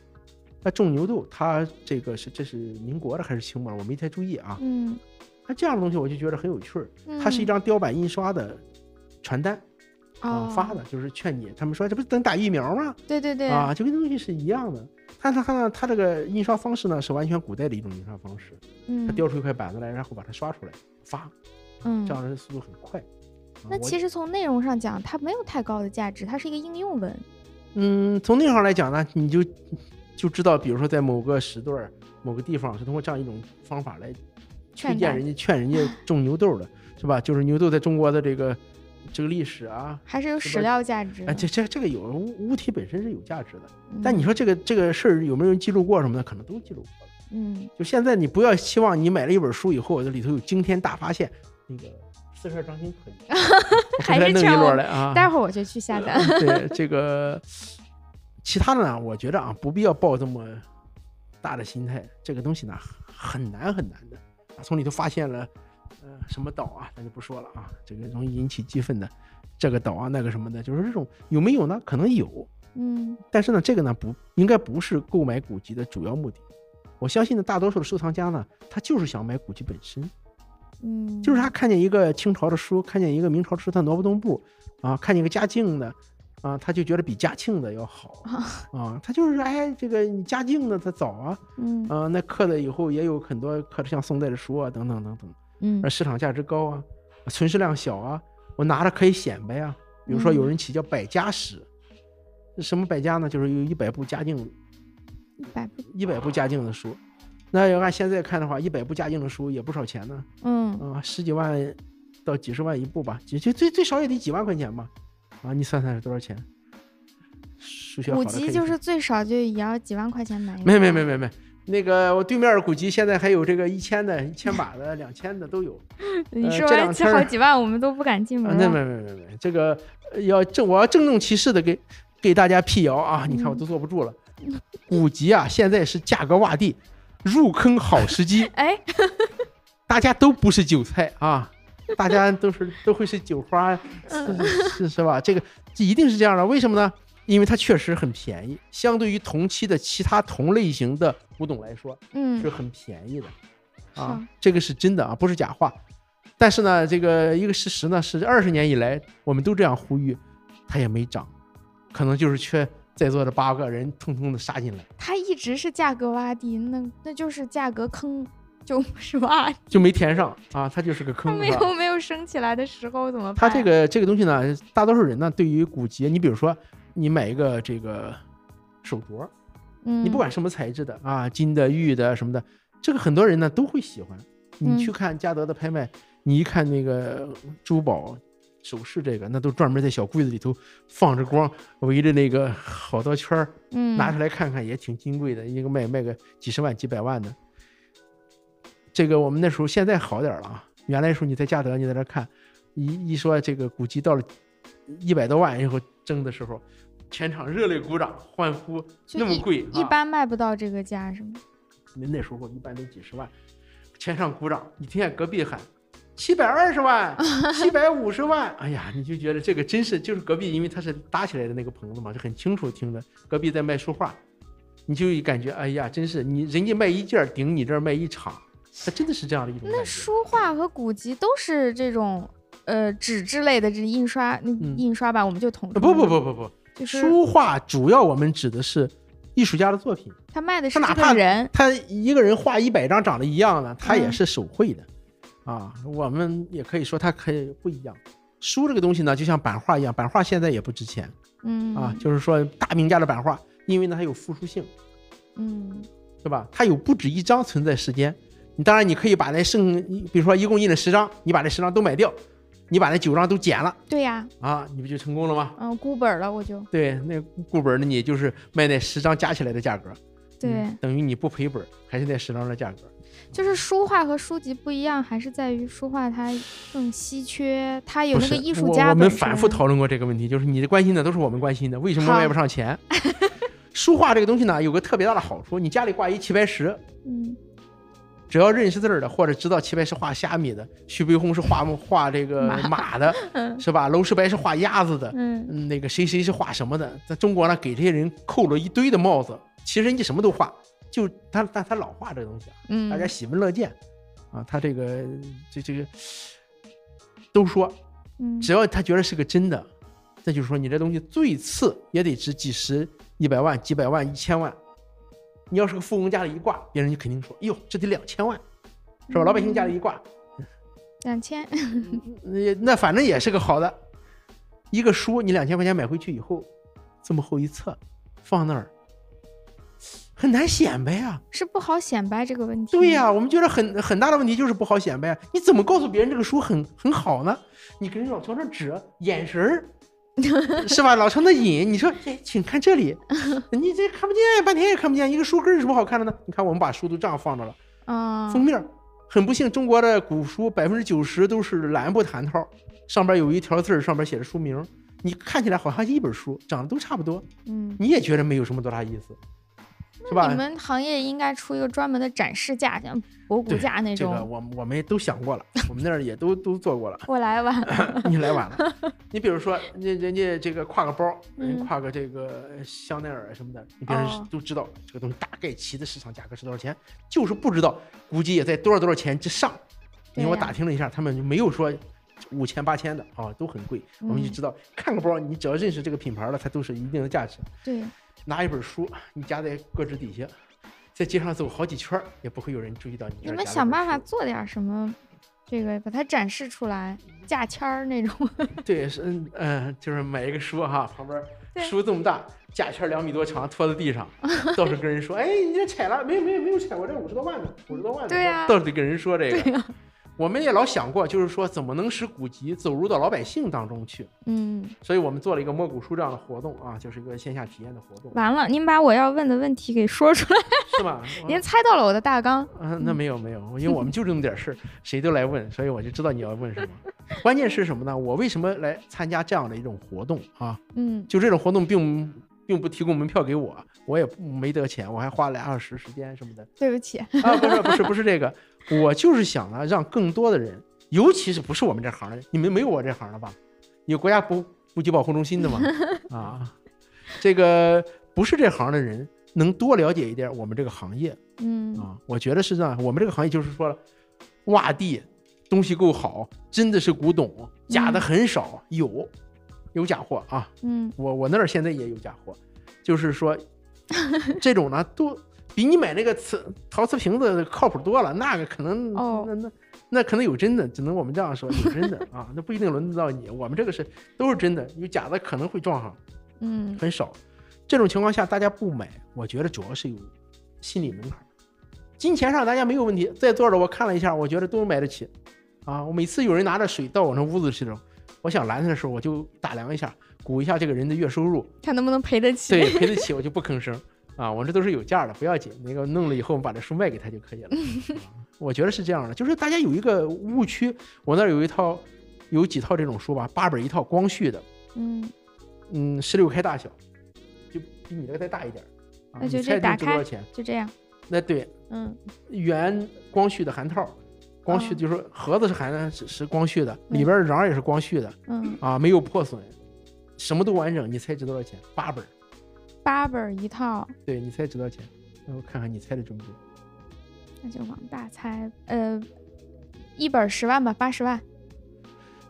Speaker 2: 那种牛豆，他这个是这是民国的还是清末的？我没太注意啊。
Speaker 1: 嗯，
Speaker 2: 那这样的东西我就觉得很有趣儿。
Speaker 1: 嗯
Speaker 2: 它是一张雕版印刷的传单啊、
Speaker 1: 哦
Speaker 2: 发的，就是劝你。他们说这不是等打疫苗吗？
Speaker 1: 对对对，
Speaker 2: 啊，就跟东西是一样的。它它它呢，它这个印刷方式呢是完全古代的一种印刷方式。
Speaker 1: 嗯
Speaker 2: 它雕出一块板子来，然后把它刷出来发，
Speaker 1: 嗯
Speaker 2: 这，样的速度很快。啊
Speaker 1: 那其实从内容上讲，它没有太高的价值，它是一个应用文，
Speaker 2: 嗯，从内容上来讲呢，你就就知道，比如说在某个时段、某个地方，是通过这样一种方法来推
Speaker 1: 劝
Speaker 2: 人家、劝人家种牛痘的，是吧？就是牛痘在中国的这个这个历史啊，
Speaker 1: 还是有史料价值。
Speaker 2: 哎，这这这个有物物体本身是有价值的，
Speaker 1: 嗯
Speaker 2: 但你说这个这个事儿有没有人记录过什么的，可能都记录过了。
Speaker 1: 嗯，
Speaker 2: 就现在，你不要期望你买了一本书以后，这里头有惊天大发现，那个四十二章经可以，我
Speaker 1: 还是劝我
Speaker 2: 摞来啊。
Speaker 1: 待会儿我就去下单。
Speaker 2: 对这个，其他的呢，我觉得啊，不必要抱这么大的心态。这个东西呢，很难很难的啊，从里头发现了呃什么岛啊，咱就不说了啊，这个容易引起激愤的这个岛啊那个什么的，就是这种有没有呢？可能有，
Speaker 1: 嗯。
Speaker 2: 但是呢，这个呢不应该不是购买古籍的主要目的。我相信呢，大多数的收藏家呢，他就是想买古籍本身。
Speaker 1: 嗯，
Speaker 2: 就是他看见一个清朝的书，看见一个明朝的书，他挪不动步啊，看见一个嘉靖的啊，他就觉得比嘉庆的要好。啊，他就是哎，这个你嘉靖的他早啊。
Speaker 1: 嗯。
Speaker 2: 啊，那刻的以后也有很多刻的像宋代的书啊，等等等等，
Speaker 1: 嗯
Speaker 2: 而市场价值高啊，存世量小啊，我拿着可以显摆啊。比如说有人起叫百家史，什么百家呢？就是有一百部家境
Speaker 1: 一百部，
Speaker 2: 一百部嘉靖的书。那要按现在看的话，一百部家境的书也不少钱呢。
Speaker 1: 嗯
Speaker 2: 啊，十几万到几十万一部吧，就就最最少也得几万块钱吧。啊，你算算是多少钱？数学好
Speaker 1: 古籍就是最少就也要几万块钱买一
Speaker 2: 没没没没没，那个我对面儿古籍现在还有这个一千的、一千把的、两千的都有。
Speaker 1: 你说完这好几万，我们都不敢进门
Speaker 2: 啊，那。没没没没，这个呃要正我要郑重其事的给给大家辟谣啊！你看我
Speaker 1: 嗯
Speaker 2: 都坐不住了。古籍啊，现在是价格洼地，入坑好时机，
Speaker 1: 哎，
Speaker 2: 大家都不是韭菜啊，大家都是都会是韭花，是是是吧？这个这一定是这样的，为什么呢？因为它确实很便宜，相对于同期的其他同类型的古董来说，
Speaker 1: 嗯
Speaker 2: 是很便宜的啊，这个是真的啊，不是假话。但是呢，这个一个事实呢，是二十年以来我们都这样呼吁，它也没涨，可能就是缺在座的八个人通通的杀进来，
Speaker 1: 它一直是价格洼地，那那就是价格坑，就 是洼，
Speaker 2: 就没填上啊，它就是个坑？
Speaker 1: 没有没有升起来的时候怎么办？
Speaker 2: 它这个这个东西呢，大多数人呢，对于古籍，你比如说你买一个这个手镯，
Speaker 1: 嗯，
Speaker 2: 你不管什么材质的啊，金的、玉的什么的，这个很多人呢都会喜欢。
Speaker 1: 嗯
Speaker 2: 你去看嘉德的拍卖，你一看那个珠宝首饰，这个那都专门在小柜子里头放着光，围着那个好多圈儿，
Speaker 1: 嗯
Speaker 2: 拿出来看看也挺金贵的，一个卖卖个几十万、几百万的。这个我们那时候现在好点儿了啊，原来时候你在嘉德你在那看，一一说这个古籍到了一百多万以后争的时候，全场热烈鼓掌欢呼，那么贵，
Speaker 1: 一
Speaker 2: 啊
Speaker 1: 般卖不到这个价是吗？
Speaker 2: 那那时候一般都几十万，全场鼓掌，你听见隔壁喊七百二十万、七百五十万，哎呀，你就觉得这个真是就是隔壁，因为他是搭起来的那个棚子嘛，就很清楚听着隔壁在卖书画，你就感觉哎呀，真是你人家卖一件顶你这儿卖一场，它真的是这样的一种。
Speaker 1: 那书画和古籍都是这种呃纸质类的这印刷，那
Speaker 2: 嗯
Speaker 1: 印刷吧，我们就统
Speaker 2: 呃不不不不不，
Speaker 1: 就是
Speaker 2: 书画主要我们指的是艺术家的作品，
Speaker 1: 他卖的是
Speaker 2: 哪怕
Speaker 1: 个人，
Speaker 2: 他一个人画一百张长得一样的，他也
Speaker 1: 嗯
Speaker 2: 是手绘的，啊，我们也可以说他可以不一样。书这个东西呢，就像版画一样，版画现在也不值钱
Speaker 1: 嗯
Speaker 2: 啊，就是说大名家的版画，因为呢它有复数性，
Speaker 1: 嗯
Speaker 2: 对吧？它有不止一张存在时间。你当然你可以把那剩，比如说一共印了十张，你把那十张都买掉，你把那九张都剪了
Speaker 1: 对呀，
Speaker 2: 啊，你不就成功了吗？
Speaker 1: 嗯，孤本了我就
Speaker 2: 对，那固本儿呢，你就是卖那十张加起来的价格，
Speaker 1: 对
Speaker 2: 嗯，等于你不赔本儿，还是那十张的价格。
Speaker 1: 就是书画和书籍不一样，还是在于书画它更稀缺，它有那个艺术家。
Speaker 2: 我们反复讨论过这个问题，就是你的关心的都是我们关心的，为什么卖不上钱？书画这个东西呢，有个特别大的好处，你家里挂一齐白石，
Speaker 1: 嗯
Speaker 2: 只要认识字儿的，或者知道齐白石画虾米的，徐悲鸿是画画这个
Speaker 1: 马
Speaker 2: 马的，
Speaker 1: 嗯
Speaker 2: 是吧？娄师白是画鸭子的，
Speaker 1: 嗯
Speaker 2: 嗯那个谁谁是画什么的，在中国呢，给这些人扣了一堆的帽子，其实人家什么都画，就他但他老画这个东西啊，
Speaker 1: 嗯，
Speaker 2: 大家喜闻乐见啊，他这个这这个都说，
Speaker 1: 嗯
Speaker 2: 只要他觉得是个真的，那就是说你这东西最次也得值几十、一百万、几百万、一千万。你要是个富翁家里一挂，别人就肯定说：“哎呦，这得两千万，是吧？”老百姓家里一挂，
Speaker 1: 两千，
Speaker 2: 那那反正也是个好的。一个书你两千块钱买回去以后，这么厚一册，放那儿很难显摆啊。
Speaker 1: 是不好显摆这个问题。
Speaker 2: 对呀、我们觉得很很大的问题就是不好显摆。你怎么告诉别人这个书很很好呢？你跟人老朝那指，眼神儿 是吧？老成的瘾，你说，哎，请看这里，你这看不见，半天也看不见。一个书根儿有什么好看的呢？你看我们把书都这样放着了，
Speaker 1: 啊，
Speaker 2: 封面很不幸，中国的古书百分之九十都是蓝布弹套，上边有一条字儿，上边写着书名。你看起来好像一本书，长得都差不多，
Speaker 1: 嗯，
Speaker 2: 你也觉得没有什么多大意思，是吧？
Speaker 1: 你们行业应该出一个专门的展示架，像博古架那种。
Speaker 2: 这个我我们都想过了，我们那儿也都都做过了。
Speaker 1: 我来晚了，
Speaker 2: 你来晚了。你比如说，人人家这个挎个包，人
Speaker 1: 嗯
Speaker 2: 挎个这个香奈儿什么的，你别人
Speaker 1: 哦
Speaker 2: 都知道这个东西大概齐的市场价格是多少钱，就是不知道，估计也在多少多少钱之上。因为我打听了一下，他们就没有说五千八千的啊，都很贵。我们就
Speaker 1: 嗯
Speaker 2: 知道，看个包，你只要认识这个品牌了，它都是一定的价值。
Speaker 1: 对，
Speaker 2: 拿一本书，你夹在胳肢底下，在街上走好几圈，也不会有人注意到你。
Speaker 1: 你们想办法做点什么，这个把它展示出来，价签儿那种。
Speaker 2: 对，是嗯嗯，就是买一个书哈，旁边书这么大，价签两米多长，拖在地上，到处跟人说，哎，你这踩了？没有没有没有踩，过这五十多万呢，五十多万呢。
Speaker 1: 对呀
Speaker 2: 到处得跟人说这个。
Speaker 1: 对呀，
Speaker 2: 我们也老想过，就是说怎么能使古籍走入到老百姓当中去，
Speaker 1: 嗯，
Speaker 2: 所以我们做了一个摸古书这样的活动啊，就是一个线下体验的活动，
Speaker 1: 完了，您把我要问的问题给说出来，
Speaker 2: 是吧？
Speaker 1: 您猜到了我的大纲。
Speaker 2: 嗯、那没有没有，因为我们就这么点事儿，谁都来问，所以我就知道你要问什么。关键是什么呢？我为什么来参加这样的一种活动啊？
Speaker 1: 嗯
Speaker 2: 就这种活动并并不提供门票给我，我也没得钱，我还花俩小时时间什么的
Speaker 1: 对不起，
Speaker 2: 啊，不是不是不是这个，我就是想呢，让更多的人，尤其是不是我们这行的人，你们没有我这行的吧？有国家补补给保护中心的吗？啊，这个不是这行的人能多了解一点我们这个行业
Speaker 1: 嗯
Speaker 2: 啊，我觉得是这样。我们这个行业就是说了，洼地东西够好，真的是古董，假的很少，有有假货啊。
Speaker 1: 嗯
Speaker 2: 我我那儿现在也有假货，就是说 这种呢都比你买那个瓷陶瓷瓶子靠谱多了，那个可能
Speaker 1: 哦
Speaker 2: 那那那可能有真的，只能我们这样说有真的 啊，那不一定轮得到你。我们这个是都是真的，有假的可能会撞上，
Speaker 1: 嗯
Speaker 2: 很少。这种情况下大家不买，我觉得主要是有心理门槛儿，金钱上大家没有问题，在座的我看了一下，我觉得都买得起啊。我每次有人拿着水到我那屋子去的时候，我想拦他的时候，我就打量一下，估一下这个人的月收入，
Speaker 1: 看能不能赔得起。
Speaker 2: 对，赔得起我就不吭声啊，我这都是有价的，不要紧。那个弄了以后，我们把这书卖给他就可以了。啊我觉得是这样的，就是大家有一个误区。我那儿有一套，有几套这种书吧，八本一套，光绪的，
Speaker 1: 嗯，
Speaker 2: 嗯，十六开大小，就比你这个再大一点。啊
Speaker 1: 那就这打开
Speaker 2: 值多少钱？
Speaker 1: 就这样。
Speaker 2: 那对，
Speaker 1: 嗯
Speaker 2: 原光绪的函套，光绪
Speaker 1: 哦
Speaker 2: 就是盒子是含是是光绪的，里边瓤也是光绪的
Speaker 1: 嗯，
Speaker 2: 啊，没有破损，什么都完整。你猜值多少钱？八本儿。
Speaker 1: 八本一套，
Speaker 2: 对你猜值多少钱？让我看看你猜的准不准。
Speaker 1: 那就往大猜，呃，一本十万吧，八十万。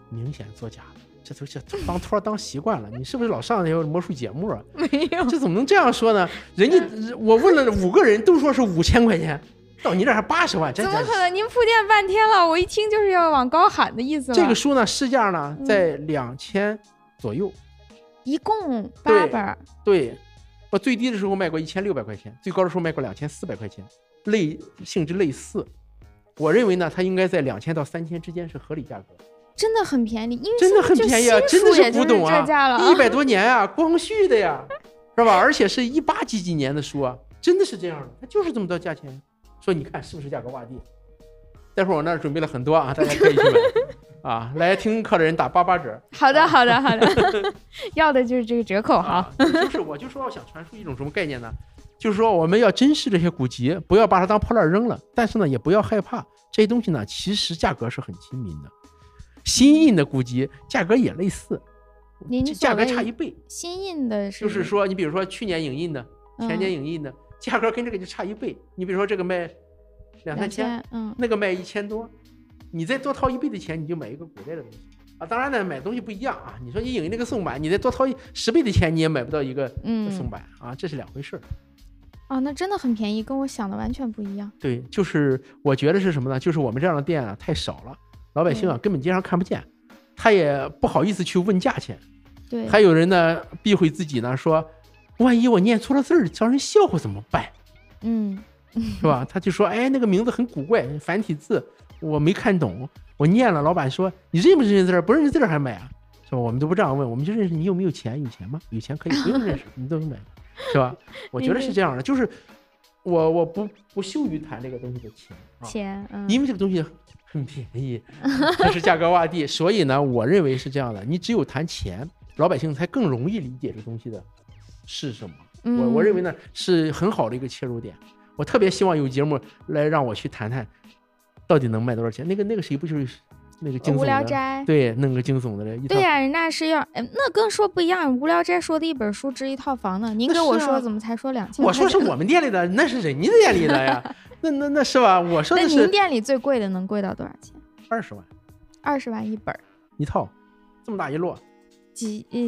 Speaker 2: 明显作假的，这都这当托儿当习惯了。你是不是老上那些魔术节目啊？
Speaker 1: 没有，
Speaker 2: 这怎么能这样说呢？人家 我问了五个人都说是五千块钱，到你这儿还八十万，这这
Speaker 1: 怎么可能？您铺垫半天了，我一听就是要往高喊的意思了。
Speaker 2: 这个书呢市价呢
Speaker 1: 嗯
Speaker 2: 在两千左右。
Speaker 1: 一共八本，
Speaker 2: 对，我最低的时候卖过一千六百块钱，最高的时候卖过两千四百块钱，类性质类似。我认为呢，它应该在两千到三千之间是合理价格，
Speaker 1: 真的很便宜，因为
Speaker 2: 真的很便宜啊，真的是古董啊一百 多年啊，光绪的呀，是吧？而且是一八几几年的书啊，真的是这样的，它就是这么多价钱。说你看是不是价格洼地？待会儿我那儿准备了很多啊，大家可以去买 啊。来听课的人打八八折。
Speaker 1: 好的，好的，好的，要的就是这个折扣哈。
Speaker 2: 啊，就是我就说我想传输一种什么概念呢？就是说我们要珍视这些古籍，不要把它当破烂扔了，但是呢也不要害怕这些东西呢，其实价格是很亲民的。新印的古籍价格也类似，
Speaker 1: 您
Speaker 2: 这价格差一倍。
Speaker 1: 新印的是，
Speaker 2: 就是说，你比如说去年影印的，前年
Speaker 1: 嗯
Speaker 2: 影印的，价格跟这个就差一倍。你比如说这个卖两三千，
Speaker 1: 千，嗯，
Speaker 2: 那个卖一千多，你再多掏一倍的钱，你就买一个古代的东西啊。当然呢，买东西不一样啊。你说你影印那个宋版，你再多掏一十倍的钱，你也买不到一个
Speaker 1: 嗯
Speaker 2: 宋版啊，这是两回事儿。
Speaker 1: 哦，那真的很便宜，跟我想的完全不一样。
Speaker 2: 对，就是我觉得是什么呢？就是我们这样的店啊太少了，老百姓啊根本街上看不见，他也不好意思去问价钱。
Speaker 1: 对，
Speaker 2: 还有人呢避讳自己呢说，万一我念错了字儿，叫人笑话怎么办？
Speaker 1: 嗯，
Speaker 2: 是吧？他就说，哎，那个名字很古怪，繁体字我没看懂，我念了。老板说，你认不认识字儿？不认识字儿还买啊？是吧？我们都不这样问，我们就认识你有没有钱？有钱吗？有钱可以，不用认识，你都能买，是吧？我觉得是这样的，就是我我不不羞于谈这个东西的钱啊，
Speaker 1: 钱，嗯，
Speaker 2: 因为这个东西很便宜，它是价格洼地，所以呢，我认为是这样的，你只有谈钱，老百姓才更容易理解这东西的是什么。我我认为
Speaker 1: 呢，
Speaker 2: 呢是很好的一个切入点。我特别希望有节目来让我去谈谈，到底能卖多少钱。那个那个谁不就是那个惊
Speaker 1: 无
Speaker 2: 悚的？
Speaker 1: 聊斋。
Speaker 2: 对，弄个惊悚的嘞
Speaker 1: 对呀、人家是要，哎，那跟说不一样。无聊斋说的一本书值一套房呢，您跟我说怎么才说两 千？
Speaker 2: 我说是我们店里的，那是人家店里的呀。那那那是吧？我说
Speaker 1: 那您店里最贵的能贵到多少钱？
Speaker 2: 二十万
Speaker 1: 二十万一本，
Speaker 2: 一套，这么大一摞。
Speaker 1: 几呃，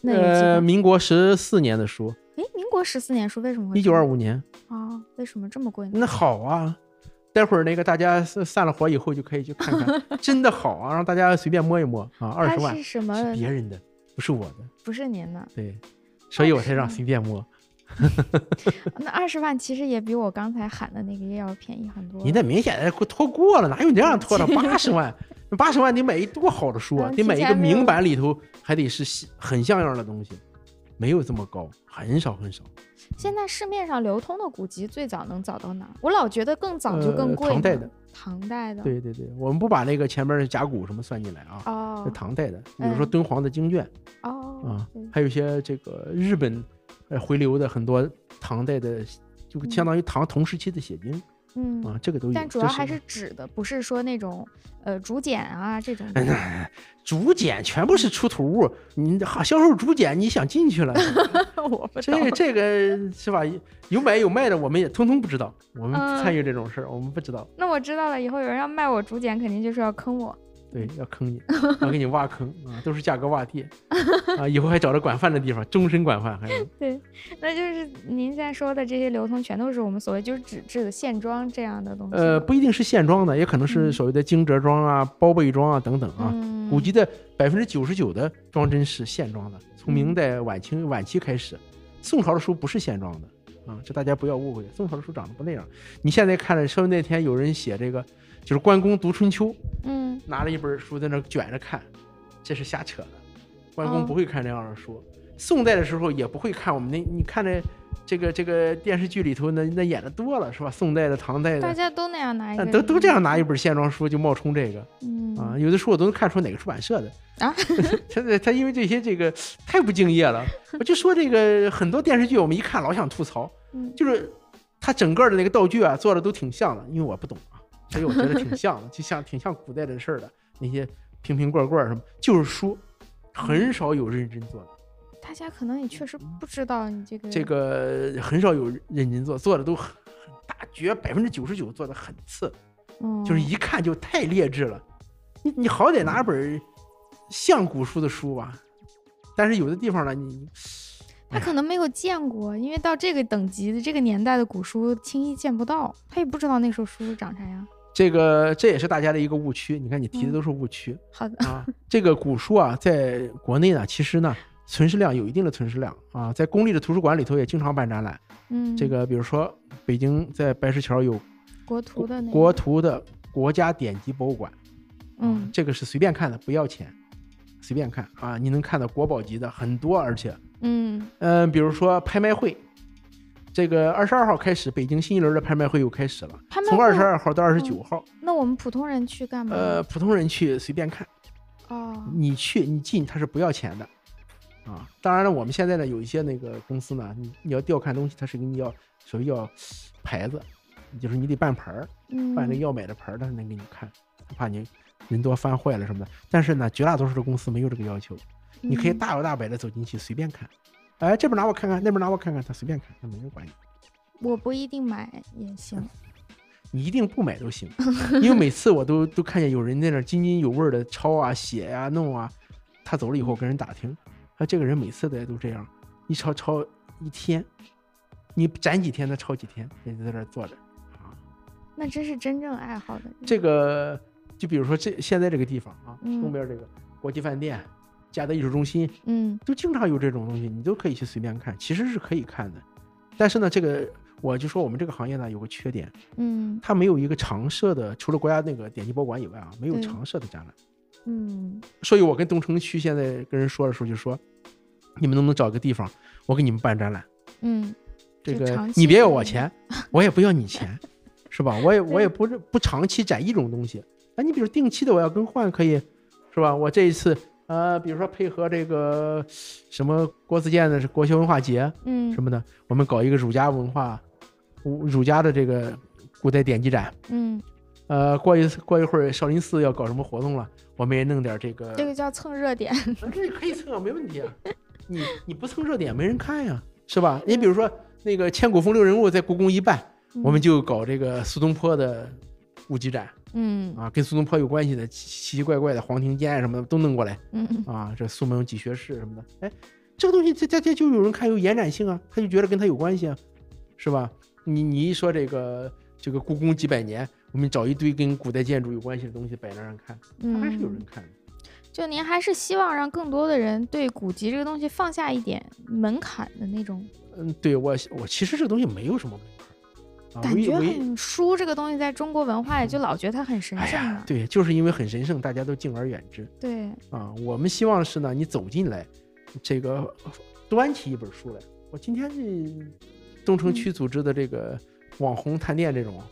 Speaker 1: 那有几
Speaker 2: 呃，民国十四年的书，
Speaker 1: 哎、民国十四年书为什么会
Speaker 2: 一九二
Speaker 1: 五
Speaker 2: 五年。
Speaker 1: 啊？为什么这么贵呢？
Speaker 2: 那好啊，待会儿那个大家散散了伙以后就可以去看看，真的好啊，让大家随便摸一摸啊，二十
Speaker 1: 它
Speaker 2: 万
Speaker 1: 是什么？
Speaker 2: 是别人的，不是我的，
Speaker 1: 不是您的。
Speaker 2: 对，所以我才让
Speaker 1: 20万
Speaker 2: 随便摸。
Speaker 1: 那二十万其实也比我刚才喊的那个要便宜很多。
Speaker 2: 你那明显的拖过了，哪有你这样拖的？八十万，八十万得买一多好的书啊，
Speaker 1: 嗯
Speaker 2: 得买一个
Speaker 1: 提前没有
Speaker 2: 明版里头还得是很像样的东西，没有这么高，很少很少。
Speaker 1: 现在市面上流通的古籍最早能找到哪儿？我老觉得更早就更
Speaker 2: 呃
Speaker 1: 贵呢、
Speaker 2: 唐代的
Speaker 1: 唐代的。。
Speaker 2: 对对对，我们不把那个前面的甲骨什么算进来啊，
Speaker 1: 哦
Speaker 2: 是唐代的，比如说
Speaker 1: 嗯
Speaker 2: 敦煌的经卷
Speaker 1: 哦
Speaker 2: 啊，还有一些这个日本呃回流的很多唐代的，就相当于唐同时期的写经
Speaker 1: 嗯，
Speaker 2: 啊，这个都有。
Speaker 1: 但主要还是纸的，不是说那种呃竹简啊这种。
Speaker 2: 竹简全部是出土物，你好销售竹简，你想进去了？
Speaker 1: 我不懂
Speaker 2: 这这个是吧？有买有卖的，我们也通通不知道，我们不
Speaker 1: 嗯
Speaker 2: 参与这种事儿，我们不知道。
Speaker 1: 那我知道了，以后有人要卖我竹简，肯定就是要坑我。
Speaker 2: 对，要坑你，要给你挖坑啊，都是价格洼地啊，以后还找着管饭的地方，终身管饭还有。
Speaker 1: 对，那就是您现在说的这些流通，全都是我们所谓就是纸质的线装这样的东西。
Speaker 2: 呃，不一定是线装的，也可能是
Speaker 1: 嗯
Speaker 2: 所谓的惊蛰装啊、包被装啊等等啊。
Speaker 1: 嗯，
Speaker 2: 古籍的百分之九十九的装帧是线装的，从明
Speaker 1: 嗯
Speaker 2: 代晚清晚期开始，宋朝的书不是线装的啊，这大家不要误会，宋朝的书长得不那样。你现在看了，说那天有人写这个，就是关公读春秋，
Speaker 1: 嗯
Speaker 2: 拿了一本书在那卷着看，这是瞎扯的。关公
Speaker 1: 哦
Speaker 2: 不会看这样的书，宋代的时候也不会看我们那，你看这这个这个电视剧里头那那演的多了是吧？宋代的、唐代的，
Speaker 1: 大家都那样拿一
Speaker 2: 都都这样拿一本线装书就冒充这个
Speaker 1: 嗯
Speaker 2: 啊，有的书我都能看出哪个出版社的
Speaker 1: 啊。
Speaker 2: 他他因为这些这个太不敬业了，我就说这个很多电视剧我们一看老想吐槽，
Speaker 1: 嗯
Speaker 2: 就是他整个的那个道具啊做的都挺像的，因为我不懂啊，所以我觉得挺像的，就像挺像古代的事儿的那些瓶瓶罐罐什么，就是书很少有认真做的，
Speaker 1: 大家可能也确实不知道你这个
Speaker 2: 这个很少有认真做，做的都很很大绝百分之九十九做的很次，
Speaker 1: 嗯。
Speaker 2: 就是一看就太劣质了。你你好歹拿本像古书的书吧，但是有的地方呢，你
Speaker 1: 他可能没有见过，因为到这个等级的这个年代的古书轻易见不到，他也不知道那时候书长啥样。
Speaker 2: 这个这也是大家的一个误区。你看你提的都是误区、
Speaker 1: 好的，
Speaker 2: 啊。这个古书啊，在国内呢，其实呢，存世量有一定的存世量啊，在公立的图书馆里头也经常办展览。
Speaker 1: 嗯，
Speaker 2: 这个比如说北京在白石桥有
Speaker 1: 国图的那个
Speaker 2: 国，图的国家典籍博物馆，
Speaker 1: 嗯
Speaker 2: 这个是随便看的，不要钱，随便看啊，你能看到国宝级的很多，而且
Speaker 1: 嗯
Speaker 2: 嗯，比如说拍卖会，这个二十二号开始，北京新一轮的拍卖会又开始了，从二十二号到二十九号。
Speaker 1: 那我们普通人去干嘛？
Speaker 2: 呃，普通人去随便看，
Speaker 1: 哦，
Speaker 2: 你去你进它是不要钱的，啊，当然了，我们现在呢有一些那个公司呢，你你要调看东西，它是给你要所谓要牌子，就是你得办牌儿，
Speaker 1: 嗯，
Speaker 2: 办那个要买的牌儿，它才能给你看，怕你人多翻坏了什么的。但是呢，绝大多数的公司没有这个要求，你可以
Speaker 1: 嗯。
Speaker 2: 大摇大摆的走进去随便看，哎，这边拿我看看，那边拿我看看，他随便看，他没人管你。
Speaker 1: 我不一定买也行。
Speaker 2: 你一定不买都行，因为每次我都都看见有人在那儿津津有味的抄啊、写呀、弄啊。他走了以后跟人打听，他，这个人每次的都这样，一抄抄一天，你攒几天他抄几天，人家在那坐着啊。
Speaker 1: 那真是真正爱好的人。
Speaker 2: 这个就比如说这现在这个地方啊，
Speaker 1: 嗯
Speaker 2: 东边这个国际饭店、嘉德艺术中心，
Speaker 1: 嗯
Speaker 2: 都经常有这种东西，你都可以去随便看，其实是可以看的。但是呢，这个我就说我们这个行业呢有个缺点，
Speaker 1: 嗯
Speaker 2: 它没有一个常设的，除了国家那个典籍博物馆以外啊，没有常设的展览。
Speaker 1: 嗯
Speaker 2: 所以我跟东城区现在跟人说的时候就说，你们能不能找个地方，我给你们办展览？
Speaker 1: 嗯，
Speaker 2: 这个你别要我钱，我也不要你钱，是吧？我也我也不是不长期展一种东西。哎，你比如定期的我要更换可以，是吧？我这一次呃，比如说配合这个什么郭子健的是国学文化节
Speaker 1: 嗯
Speaker 2: 什么的，我们搞一个儒家文化，儒儒家的这个古代典籍展。
Speaker 1: 嗯，
Speaker 2: 呃，过一过一会儿少林寺要搞什么活动了，我们也弄点这个，
Speaker 1: 这个叫蹭热点。
Speaker 2: 啊这可以蹭啊，没问题啊。你你不蹭热点，没人看呀，是吧？你比如说那个千古风流人物在故宫一办，我们就搞这个苏东坡的古籍展
Speaker 1: 嗯
Speaker 2: 啊，跟苏东坡有关系的奇奇奇怪怪的黄庭坚什么的都弄过来
Speaker 1: 嗯嗯
Speaker 2: 啊，这苏门几学士什么的，哎，这个东西这这这就有人看有延展性啊，他就觉得跟他有关系啊，是吧？你你一说这个这个故宫几百年，我们找一堆跟古代建筑有关系的东西摆那儿看，他还是有人
Speaker 1: 嗯，
Speaker 2: 看的。
Speaker 1: 就您还是希望让更多的人对古籍这个东西放下一点门槛的那种
Speaker 2: 嗯，对我我其实这个东西没有什么
Speaker 1: 感觉很书这个东西在中国文化里就老觉得它很神
Speaker 2: 哎
Speaker 1: 圣
Speaker 2: 对，就是因为很神圣，大家都敬而远之
Speaker 1: 对，
Speaker 2: 啊。我们希望是呢，你走进来，这个端起一本书来。我今天这东城区组织的这个网红探店这种。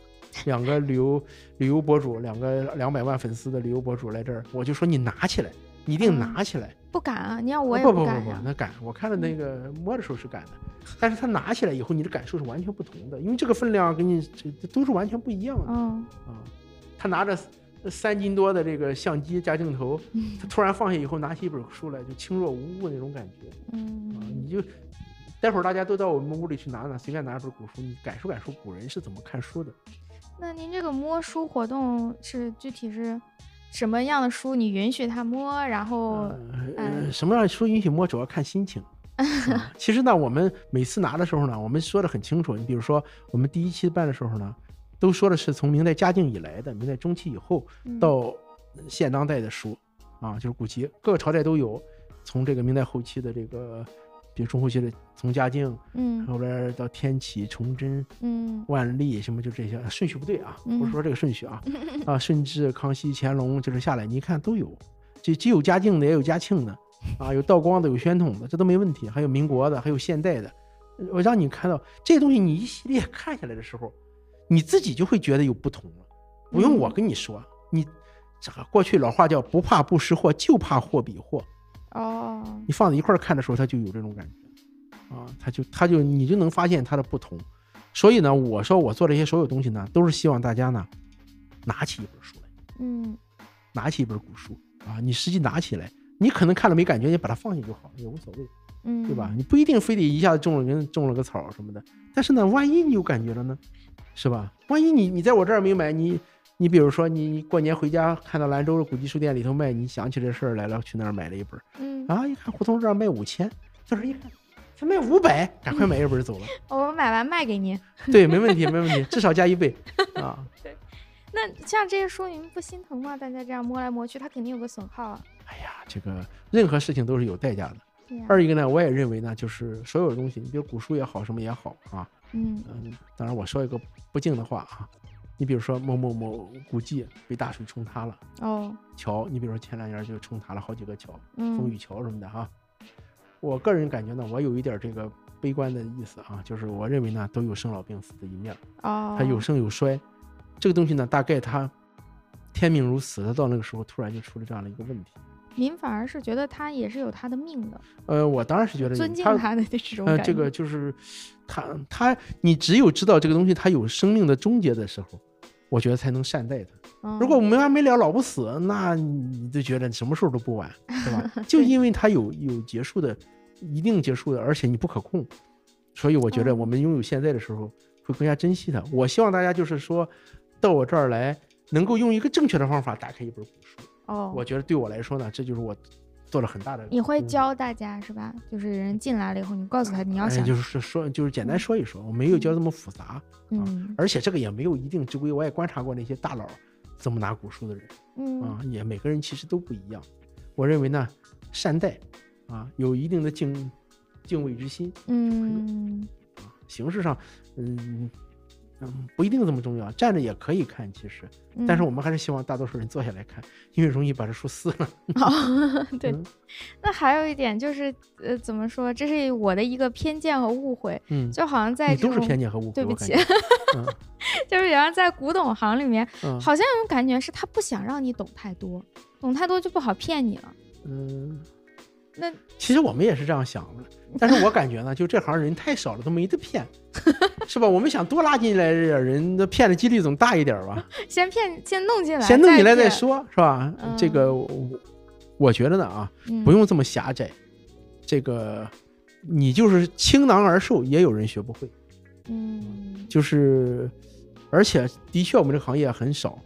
Speaker 2: 两个旅游旅游博主，两个两百万粉丝的旅游博主来这儿，我就说你拿起来，你一定
Speaker 1: 嗯
Speaker 2: 拿起来，
Speaker 1: 不敢啊！你要我也
Speaker 2: 不不
Speaker 1: 敢呀。
Speaker 2: 不不不，那敢，我看了那个摸的时候是敢的，但是它拿起来以后，你的感受是完全不同的，因为这个分量跟你这这都是完全不一样的
Speaker 1: 嗯
Speaker 2: 啊。他拿着三斤多的这个相机加镜头，
Speaker 1: 嗯
Speaker 2: 他突然放下以后，拿起一本书来，就轻若无物那种感觉啊！
Speaker 1: 嗯
Speaker 2: 你就待会儿大家都到我们屋里去拿拿，随便拿一本古书，你感受感受古人是怎么看书的。
Speaker 1: 那您这个摸书活动是具体是什么样的书？你允许他摸，然后
Speaker 2: 呃，
Speaker 1: 嗯
Speaker 2: 什么样的书允许摸，主要看心情。啊其实呢，我们每次拿的时候呢，我们说的很清楚。你比如说，我们第一期办的时候呢，都说的是从明代嘉靖以来的，明代中期以后
Speaker 1: 嗯
Speaker 2: 到现当代的书，啊，就是古籍，各个朝代都有。从这个明代后期的这个，比如中后期的，从嘉靖，
Speaker 1: 嗯。
Speaker 2: 后边到天启、崇祯、
Speaker 1: 嗯。
Speaker 2: 万历什么就这些，顺序不对啊，
Speaker 1: 嗯。
Speaker 2: 不是说这个顺序啊，啊，顺治、康熙、乾隆就是下来，你一看都有，这既有嘉靖的，也有嘉庆的，啊，有道光的，有宣统的，这都没问题，还有民国的，还有现代的，我让你看到这些东西，你一系列看下来的时候，你自己就会觉得有不同了，不用我跟你说，你这个过去老话叫不怕不识货，就怕货比货，
Speaker 1: 哦
Speaker 2: 你放在一块儿看的时候，它就有这种感觉，啊，它就它就你就能发现它的不同。所以呢，我说我做这些所有东西呢，都是希望大家呢，拿起一本书来，
Speaker 1: 嗯
Speaker 2: 拿起一本古书啊，你实际拿起来，你可能看了没感觉，你把它放下就好，也无所谓，
Speaker 1: 嗯
Speaker 2: 对吧？？你不一定非得一下子种了人种了个草什么的，但是呢，万一你有感觉了呢，是吧？万一你你在我这儿没买，你你比如说你过年回家看到兰州的古籍书店里头卖，你想起这事儿来了，去那儿买了一本。
Speaker 1: 嗯，
Speaker 2: 啊，一看胡同这儿卖五千，这时候一看，才卖五百，赶快买一本走了。
Speaker 1: 我买完卖给您。
Speaker 2: 对，没问题，没问题，至少加一倍 啊。
Speaker 1: 对那像这些书，你们不心疼吗？大家这样摸来摸去，它肯定有个损耗啊。
Speaker 2: 哎呀，这个任何事情都是有代价的。二一个呢，我也认为呢，就是所有东西，你比如古书也好，什么也好啊，
Speaker 1: 嗯
Speaker 2: 嗯，当然我说一个不敬的话啊，你比如说某某某古迹被大水冲塌了，
Speaker 1: 哦
Speaker 2: 桥，你比如说前两年就冲塌了好几个桥，风雨
Speaker 1: 嗯
Speaker 2: 桥什么的哈。我个人感觉呢，我有一点这个悲观的意思啊，就是我认为呢，都有生老病死的一面啊。
Speaker 1: 哦，
Speaker 2: 它有盛有衰。这个东西呢，大概它天命如此，它到那个时候突然就出了这样的一个问题。
Speaker 1: 您反而是觉得他也是有他的命的，
Speaker 2: 呃，我当然是觉得
Speaker 1: 尊敬
Speaker 2: 它
Speaker 1: 它的这种
Speaker 2: 呃，
Speaker 1: 感觉。
Speaker 2: 这个就是他他，你只有知道这个东西它有生命的终结的时候，我觉得才能善待它。
Speaker 1: 嗯
Speaker 2: 如果没完没了老不死，那你就觉得什么时候都不晚，对吧？就因为它有有结束的，一定结束的，而且你不可控，所以我觉得
Speaker 1: 嗯
Speaker 2: 我们拥有现在的时候会更加珍惜它。我希望大家就是说到我这儿来，能够用一个正确的方法打开一本古书。
Speaker 1: 哦，
Speaker 2: 我觉得对我来说呢，这就是我做了很大的。
Speaker 1: 你会教大家是吧？就是人进来了以后，你告诉他你要
Speaker 2: 哎，
Speaker 1: 想，
Speaker 2: 就是说，就是简单说一说，我没有教这么复杂，
Speaker 1: 嗯
Speaker 2: 而且这个也没有一定之规。我也观察过那些大佬怎么拿古书的人。
Speaker 1: 嗯
Speaker 2: 啊，也每个人其实都不一样。我认为呢，善待啊，有一定的敬敬畏之心
Speaker 1: 嗯
Speaker 2: 啊，形式上，嗯嗯，不一定这么重要，站着也可以看，其实，
Speaker 1: 嗯，
Speaker 2: 但是我们还是希望大多数人坐下来看，因为容易把这书撕了。
Speaker 1: 哦，对
Speaker 2: 嗯，
Speaker 1: 那还有一点就是，呃，怎么说？这是我的一个偏见和误会，
Speaker 2: 嗯，
Speaker 1: 就好像在
Speaker 2: 你都是偏见和误会，
Speaker 1: 对不起 就是好像在古董行里面，
Speaker 2: 嗯
Speaker 1: 好像有种感觉是他不想让你懂太多，懂太多就不好骗你了。
Speaker 2: 嗯。
Speaker 1: 那
Speaker 2: 其实我们也是这样想的，但是我感觉呢，就这行人太少了，都没得骗，是吧？我们想多拉进来点人，那骗的几率总大一点吧。
Speaker 1: 先骗，先弄进来，
Speaker 2: 先弄进来再
Speaker 1: 骗，
Speaker 2: 说，是吧？
Speaker 1: 嗯
Speaker 2: 这个我我觉得呢啊，
Speaker 1: 嗯
Speaker 2: 不用这么狭窄。这个你就是倾囊而授，也有人学不会。
Speaker 1: 嗯
Speaker 2: 就是，而且的确我们这个行业很少。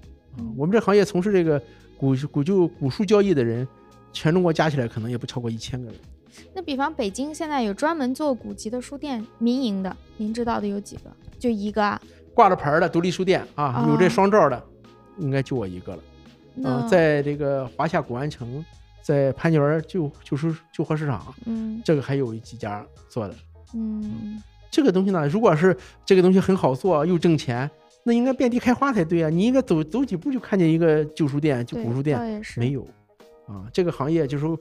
Speaker 2: 我们这行业从事这个古古旧古书交易的人，全中国加起来可能也不超过一千个人。
Speaker 1: 那比方北京现在有专门做古籍的书店，民营的，您知道的有几个？就一个啊？
Speaker 2: 挂着牌儿的独立书店啊，有这
Speaker 1: 哦
Speaker 2: 双照的，应该就我一个了。
Speaker 1: 那
Speaker 2: 嗯，在这个华夏古玩城，在潘家园旧旧书旧货市场，
Speaker 1: 嗯
Speaker 2: 这个还有几家做的。
Speaker 1: 嗯
Speaker 2: 这个东西呢，如果是这个东西很好做又挣钱，那应该遍地开花才对啊！你应该走走几步就看见一个旧书店、旧古书店，没有啊。这个行业就是说，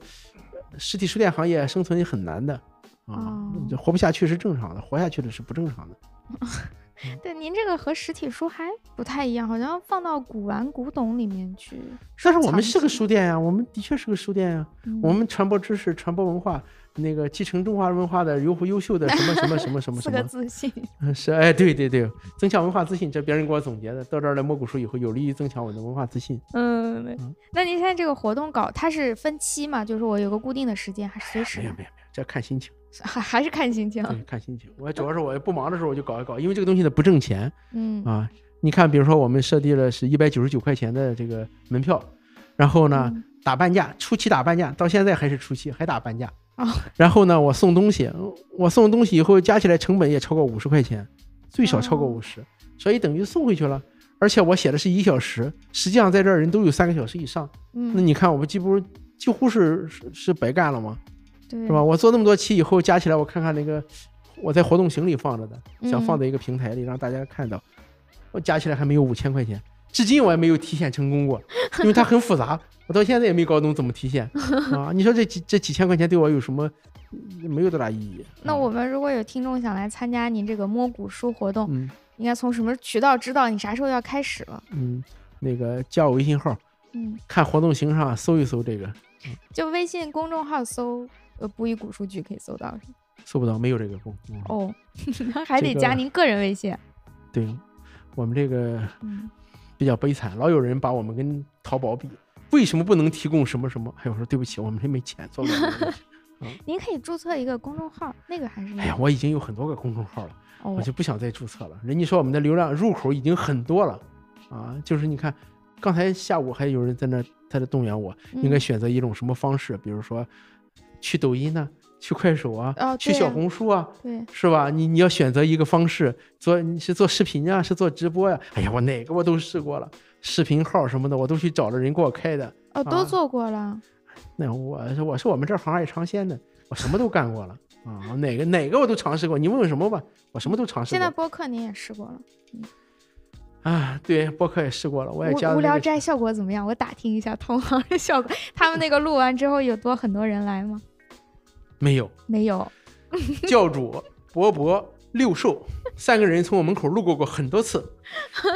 Speaker 2: 呃实体书店行业生存也很难的啊活不下去是正常的，活下去的是不正常的。
Speaker 1: 对，您这个和实体书还不太一样，好像放到古玩古董里面去。
Speaker 2: 但是我们是个书店呀，我们的确是个书店呀，
Speaker 1: 嗯
Speaker 2: 我们传播知识、传播文化，那个继承中华文化的优优秀的什么什么什么什么 什么，
Speaker 1: 自信。
Speaker 2: 嗯是哎，对对对，增强文化自信，这别人给我总结的。到这儿来摸古书以后，有利于增强我的文化自信。
Speaker 1: 嗯，那您现在这个活动搞，它是分期嘛？就是我有个固定的时间，还是随时？
Speaker 2: 没有没有没有，这看心情，
Speaker 1: 还还是看心情。
Speaker 2: 对，看心情。我主要是我不忙的时候我就搞一搞，因为这个东西呢不挣钱
Speaker 1: 嗯
Speaker 2: 啊。你看，比如说我们设定了是一百九十九块钱的这个门票，然后呢，
Speaker 1: 嗯
Speaker 2: 打半价，初期打半价，到现在还是初期，还打半价。
Speaker 1: 哦
Speaker 2: 然后呢，我送东西，我送东西以后加起来成本也超过五十块钱，最少超过
Speaker 1: 哦
Speaker 2: 五十、所以等于送回去了。而且我写的是一小时，实际上在这儿人都有三个小时以上。嗯那
Speaker 1: 嗯，
Speaker 2: 你看，我们几乎几乎是是是白干了吗？
Speaker 1: 对，
Speaker 2: 是吧？？我做那么多期以后，加起来我看看那个我在活动行里放着的，想放
Speaker 1: 嗯
Speaker 2: 在一个平台里让大家看到，我加起来还没有五千块钱，至今我也没有提现成功过，因为它很复杂，我到现在也没搞懂怎么提现 啊！你说这几这几千块钱对我有什么？没有多大意义。
Speaker 1: 那我们如果有听众想来参加您这个摸骨书活动，
Speaker 2: 嗯
Speaker 1: 应该从什么渠道知道你啥时候要开始了？
Speaker 2: 嗯，那个加我微信号，
Speaker 1: 嗯，
Speaker 2: 看活动形上搜一搜这个，
Speaker 1: 就微信公众号搜“呃布一古数据”可以搜到。
Speaker 2: 搜不到没有这个功。嗯、
Speaker 1: 哦，那还得加您个人微信。
Speaker 2: 对，我们这个
Speaker 1: 嗯，
Speaker 2: 比较悲惨，老有人把我们跟淘宝比，为什么不能提供什么什么？还有说对不起，我们这没钱做不了这个东西。
Speaker 1: 您可以注册一个公众号，那个还是
Speaker 2: 哎呀，我已经有很多个公众号了，
Speaker 1: 哦
Speaker 2: 我就不想再注册了。人家说我们的流量入口已经很多了，啊，就是你看，刚才下午还有人在那在那动员我，应该
Speaker 1: 嗯
Speaker 2: 选择一种什么方式，比如说去抖音呢、去快手啊，
Speaker 1: 哦
Speaker 2: 去小红书啊，
Speaker 1: 对，
Speaker 2: 是吧？你你要选择一个方式做，你是做视频啊、是做直播呀、哎呀，我哪个我都试过了，视频号什么的我都去找了人给我开的。
Speaker 1: 哦，都
Speaker 2: 啊
Speaker 1: 做过了。
Speaker 2: 那我我是我们这行业尝鲜的，我什么都干过了啊，哪个哪个我都尝试过。你问问什么吧，我什么都尝试
Speaker 1: 现在。播客你也试过了，嗯
Speaker 2: 啊，对，播客也试过了，我也加了那个
Speaker 1: 无聊斋效果怎么样？我打听一下同行的效果。他们那个录完之后有多很多人来吗？
Speaker 2: 没有
Speaker 1: 没有。
Speaker 2: 教主、伯伯、六兽三个人从我门口路过过很多次，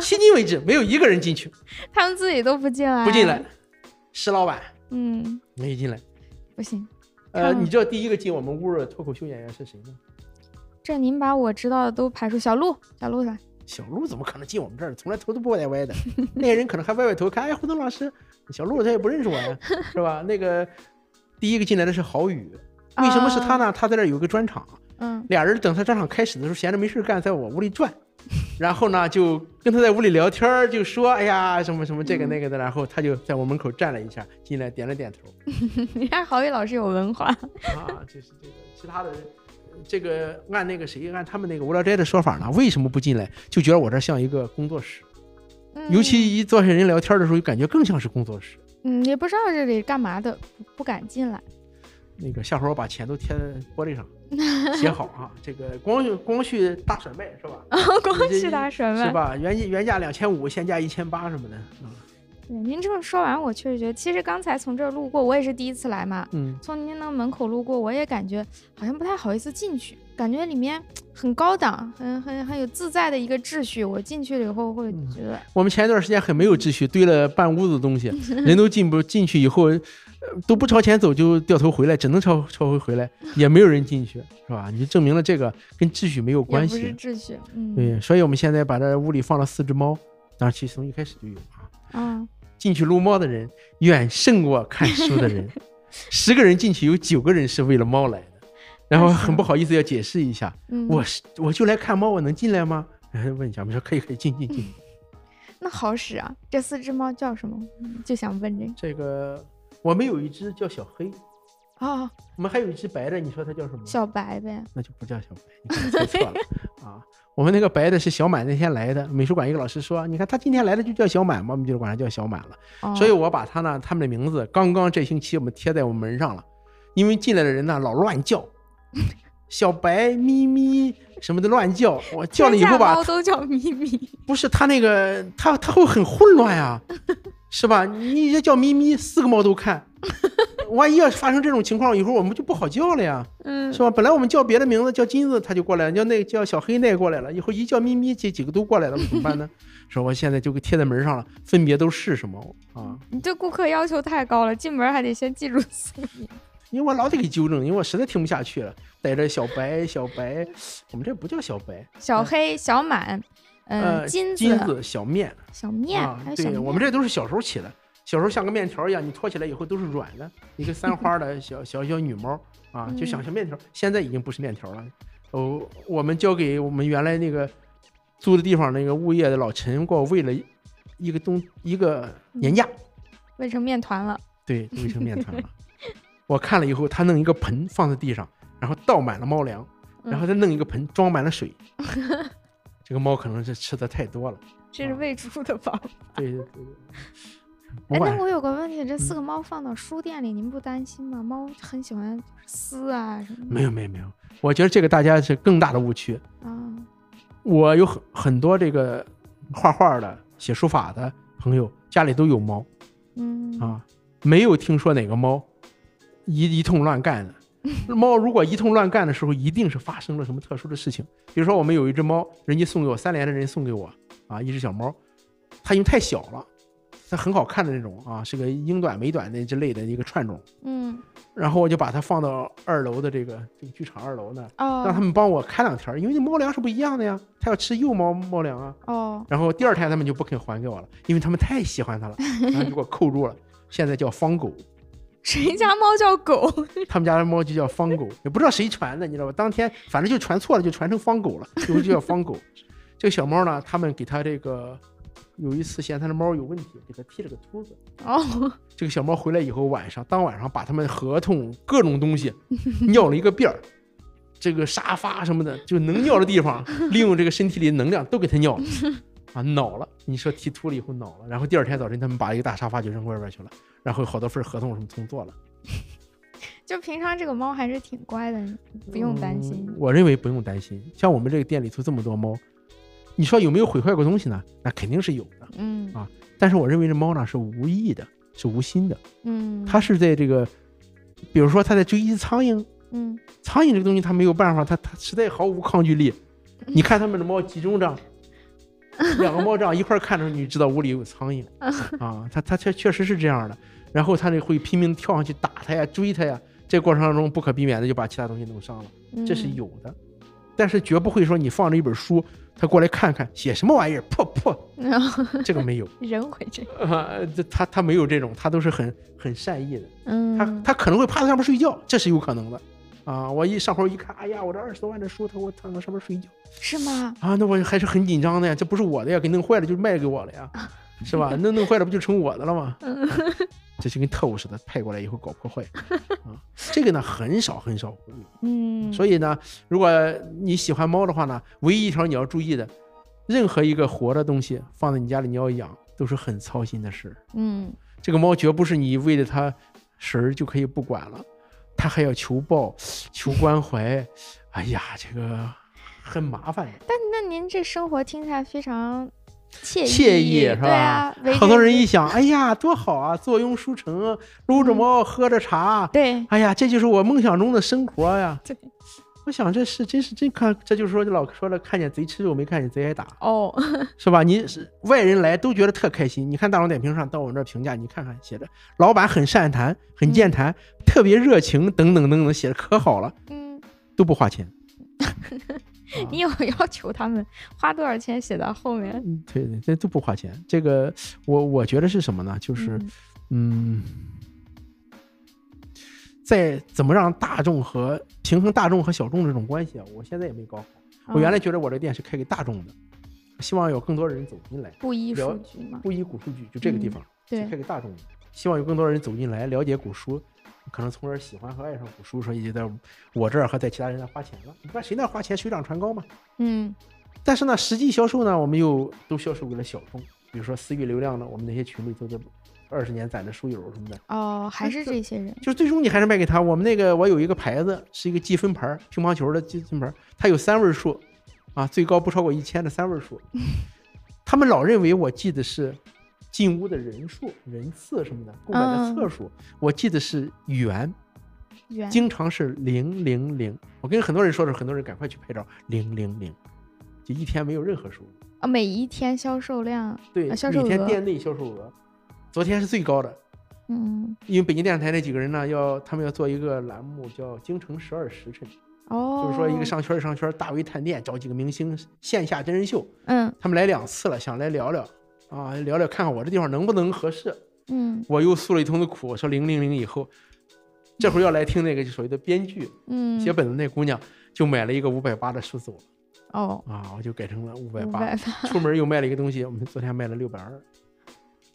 Speaker 2: 迄今为止没有一个人进去，
Speaker 1: 他们自己都不进来，
Speaker 2: 不进来。。石老板
Speaker 1: 嗯，
Speaker 2: 没进来。
Speaker 1: 不行。
Speaker 2: 呃，你知道第一个进我们屋的脱口秀演员是谁吗？
Speaker 1: 这您把我知道的都排除。小鹿，小鹿来。
Speaker 2: 小鹿怎么可能进我们这儿？从来头都不带歪的。那些人可能还歪歪头看，哎，胡东老师，小鹿他也不认识我呀，是吧？那个第一个进来的是郝宇，为什么是他呢？他在这儿有个专场，
Speaker 1: 嗯
Speaker 2: 俩人等他专场开始的时候，闲着没事干，在我屋里转，然后呢就跟他在屋里聊天儿，就说哎呀什么什么这个那个的，然后他就在我门口站了一下，进来点了点头
Speaker 1: 你看郝宇老师有文化。
Speaker 2: 啊，就是这个其他的人。这个按那个谁，按他们那个无聊斋的说法呢，为什么不进来？就觉得我这像一个工作室，
Speaker 1: 嗯
Speaker 2: 尤其一坐下人聊天的时候，就感觉更像是工作室。
Speaker 1: 嗯，也不知道这里干嘛的，不不敢进来。
Speaker 2: 那个下回我把钱都贴在玻璃上，写好啊。这个光绪光绪大甩卖是吧？
Speaker 1: 光绪大甩卖。
Speaker 2: 是吧？原价原价两千五，现价一千八什么的。
Speaker 1: 对，您这么说完，我确实觉得，其实刚才从这儿路过，我也是第一次来嘛。
Speaker 2: 嗯，
Speaker 1: 从您那个门口路过，我也感觉好像不太好意思进去，感觉里面很高档，很很很有自在的一个秩序。我进去了以后会
Speaker 2: 嗯
Speaker 1: 觉得，
Speaker 2: 我们前一段时间很没有秩序，堆了半屋子东西，人都进不进去以后，呃都不朝前走就掉头回来，只能朝朝回回来，也没有人进去，是吧？你就证明了这个跟秩序没有
Speaker 1: 也
Speaker 2: 关
Speaker 1: 不是
Speaker 2: 系。
Speaker 1: 秩序。嗯，
Speaker 2: 对，所以我们现在把这屋里放了四只猫，当然其实从一开始就有啊。
Speaker 1: 啊，
Speaker 2: 进去撸猫的人远胜过看书的人，十个人进去有九个人是为了猫来的。然后很不好意思要解释一下，
Speaker 1: 嗯，
Speaker 2: 我是我就来看猫，我能进来吗？然后问一下，我们说可以可以进进进。
Speaker 1: 那好使啊。这四只猫叫什么？嗯就想问这个。
Speaker 2: 这个我们有一只叫小黑，
Speaker 1: 啊，
Speaker 2: 我们还有一只白的，你说它叫什么？
Speaker 1: 小白呗。
Speaker 2: 那就不叫小白，你可能猜错了 啊。我们那个白的是小满那天来的，美术馆一个老师说，你看他今天来的就叫小满嘛，我们就管他叫小满了。
Speaker 1: 哦、
Speaker 2: 所以我把他呢他们的名字刚刚这星期我们贴在我们门上了，因为进来的人呢老乱叫，小白、咪咪什么的乱叫，我叫了以后吧
Speaker 1: 都叫咪咪。
Speaker 2: 不是他那个他他会很混乱呀，是吧？你这叫咪咪，四个猫都看，万一要是发生这种情况，以后我们就不好叫了呀，
Speaker 1: 嗯
Speaker 2: 是吧？本来我们叫别的名字，叫金子，他就过来了；叫那个叫小黑，那个过来了。以后一叫咪咪，这几个都过来了，怎么办呢？说我现在就给贴在门上了，分别都是什么啊？
Speaker 1: 你对顾客要求太高了，进门还得先记住姓名。
Speaker 2: 因为我老得给纠正，因为我实在听不下去了。带着小白，小白，我们这不叫小白，
Speaker 1: 小黑、小满，嗯，
Speaker 2: 呃，
Speaker 1: 金
Speaker 2: 金子、小面
Speaker 1: 小面，
Speaker 2: 啊
Speaker 1: 还，有小
Speaker 2: 对
Speaker 1: 面。
Speaker 2: 我们这都是小时候起的。小时候像个面条一样，你托起来以后都是软的，一个三花的小小小女猫啊，就想像面条。现在已经不是面条了。哦，我们交给我们原来那个租的地方那个物业的老陈，给我喂了一个冬一个年假，
Speaker 1: 喂成面团了。
Speaker 2: 对，喂成面团了。我看了以后，他弄一个盆放在地上，然后倒满了猫粮，然后再弄一个盆装满了水。这个猫可能是吃的太多了，
Speaker 1: 这是喂猪的方法。
Speaker 2: 对对对对。
Speaker 1: 哎，那我有个问题，这四
Speaker 2: 嗯
Speaker 1: 个猫放到书店里，您不担心吗？猫很喜欢撕啊什么的。
Speaker 2: 没有没有没有，我觉得这个大家是更大的误区。
Speaker 1: 啊，
Speaker 2: 我有很很多这个画画的、写书法的朋友，家里都有猫
Speaker 1: 嗯
Speaker 2: 啊，没有听说哪个猫一一通乱干的。猫如果一通乱干的时候，一定是发生了什么特殊的事情。比如说，我们有一只猫，人家送给我，三连的人送给我啊，一只小猫，它因为太小了，它很好看的那种啊，是个英短美短那之类的一个串种。
Speaker 1: 嗯
Speaker 2: 然后我就把它放到二楼的这个这个剧场二楼那儿，
Speaker 1: 哦，
Speaker 2: 让他们帮我看两天，因为那猫粮是不一样的呀，它要吃幼猫猫粮啊。
Speaker 1: 哦，
Speaker 2: 然后第二天他们就不肯还给我了，因为他们太喜欢它了，然后就给我扣住了。现在叫方狗，
Speaker 1: 谁家猫叫狗？
Speaker 2: 他们家的猫就叫方狗，也不知道谁传的，你知道吧？当天反正就传错了，就传成方狗了，以 后就叫方狗。这个小猫呢，他们给它这个有一次嫌它的猫有问题，给它剃了个秃子。
Speaker 1: 哦，
Speaker 2: 这个小猫回来以后，晚上当晚上把他们合同各种东西尿了一个遍儿，这个沙发什么的，就能尿的地方，利用这个身体里的能量都给它尿了，啊，恼了。你说剃秃了以后恼了，然后第二天早晨他们把一个大沙发就扔外边去了，然后好多份合同什么重做了，
Speaker 1: 就平常这个猫还是挺乖的，不用担心
Speaker 2: 嗯。我认为不用担心，像我们这个店里头这么多猫，你说有没有毁坏过东西呢？那肯定是有的。
Speaker 1: 嗯
Speaker 2: 啊但是我认为这猫呢是无意的，是无心的，
Speaker 1: 嗯，
Speaker 2: 它是在这个，比如说它在追一只苍蝇。
Speaker 1: 嗯
Speaker 2: 苍蝇这个东西它没有办法，它它实在毫无抗拒力。你看它们的猫集中这样，两个猫这样一块儿看着，你就知道屋里有苍蝇啊。它它确确实是这样的。然后它就会拼命跳上去打它呀，追它呀。这过程当中不可避免的就把其他东西弄伤了，这是
Speaker 1: 嗯
Speaker 2: 有的。但是绝不会说你放着一本书，它过来看看写什么玩意儿，破破，
Speaker 1: 然后
Speaker 2: 这个没有
Speaker 1: 人会这样。
Speaker 2: 啊。这它它没有这种，它都是很很善意的。
Speaker 1: 嗯，
Speaker 2: 他他可能会趴在上面睡觉，这是有可能的啊！我一上回一看，哎呀，我这二十多万的书，他给我躺在上面睡觉
Speaker 1: 是吗？
Speaker 2: 啊，那我还是很紧张的呀，这不是我的呀，给弄坏了就卖给我了呀，是吧？弄弄坏了不就成我的了吗？这就跟特务似的，派过来以后搞破坏啊！这个呢很少很少会有，
Speaker 1: 嗯，
Speaker 2: 所以呢，如果你喜欢猫的话呢，唯一一条你要注意的，任何一个活的东西放在你家里你要养，都是很操心的事。
Speaker 1: 嗯
Speaker 2: 这个猫绝不是你喂了它食儿就可以不管了，它还要求抱、求关怀。哎呀，这个很麻烦的。
Speaker 1: 但那您这生活听起来非常惬
Speaker 2: 惬意是吧
Speaker 1: 对啊，围
Speaker 2: 好多人一想，哎呀，多好啊，坐拥书城，撸着猫，喝着茶，
Speaker 1: 对
Speaker 2: 哎呀，这就是我梦想中的生活呀。
Speaker 1: 对，
Speaker 2: 我想这是真是真看，这就是说老说了，看见贼吃肉，没看见贼挨打，
Speaker 1: 哦，
Speaker 2: 是吧？你是外人来都觉得特开心。你看大众点评上到我们这儿评价，你看看写着，老板很善谈，很健谈，特别热情，等等等等，写的可好了，
Speaker 1: 嗯，
Speaker 2: 都不花钱。
Speaker 1: 你有要求他们花多少钱写到后面？
Speaker 2: 嗯，对对，这都不花钱。这个我我觉得是什么呢？就是
Speaker 1: 嗯
Speaker 2: 嗯，在怎么让大众和平衡大众和小众这种关系啊，我现在也没搞好。我原
Speaker 1: 哦
Speaker 2: 来觉得我这店是开给大众的，希望有更多人走进来，
Speaker 1: 布衣
Speaker 2: 了
Speaker 1: 数据嘛，
Speaker 2: 布衣古书局就这个地
Speaker 1: 嗯
Speaker 2: 方、是开，给大众的，希望有更多人走进来了解古书，可能从而喜欢和爱上古书，所以就在我这儿和在其他人那花钱了。你看谁那花钱，水涨船高嘛。
Speaker 1: 嗯
Speaker 2: 但是呢，实际销售呢，我们又都销售给了小众，比如说私域流量呢，我们那些群里头的二十年攒的书友什么的，
Speaker 1: 哦，还是这些人，
Speaker 2: 就是最终你还是卖给他。我们那个我有一个牌子是一个积分牌儿，乒乓球的积分牌儿，它有三位数，啊，最高不超过一千的三位数。他们老认为我记的是进屋的人数、人次什么的，购买的册数，我记得是元，
Speaker 1: 圆
Speaker 2: 经常是零零零。我跟很多人说的时候，很多人赶快去拍照，零零零，就一天没有任何收入。
Speaker 1: 啊，每一天销售量，
Speaker 2: 对，
Speaker 1: 啊销售额
Speaker 2: 每天店内销售额，昨天是最高的，
Speaker 1: 嗯，
Speaker 2: 因为北京电视台那几个人呢，要他们要做一个栏目叫《京城十二时辰》，
Speaker 1: 哦，
Speaker 2: 就是说一个，商圈商圈儿大为探店，找几个明星线下真人秀，
Speaker 1: 嗯。
Speaker 2: 他们来两次了，想来聊聊。啊，聊聊看看我这地方能不能合适。
Speaker 1: 嗯。
Speaker 2: 我又诉了一通的苦，我说零零零以后，这会儿要来听那个就所谓的编剧
Speaker 1: 嗯，
Speaker 2: 写本子那姑娘，就买了一个五百八的书走了。
Speaker 1: 哦，
Speaker 2: 啊，我就改成了。五百八，出门又卖了一个东西，我们昨天卖了六百二，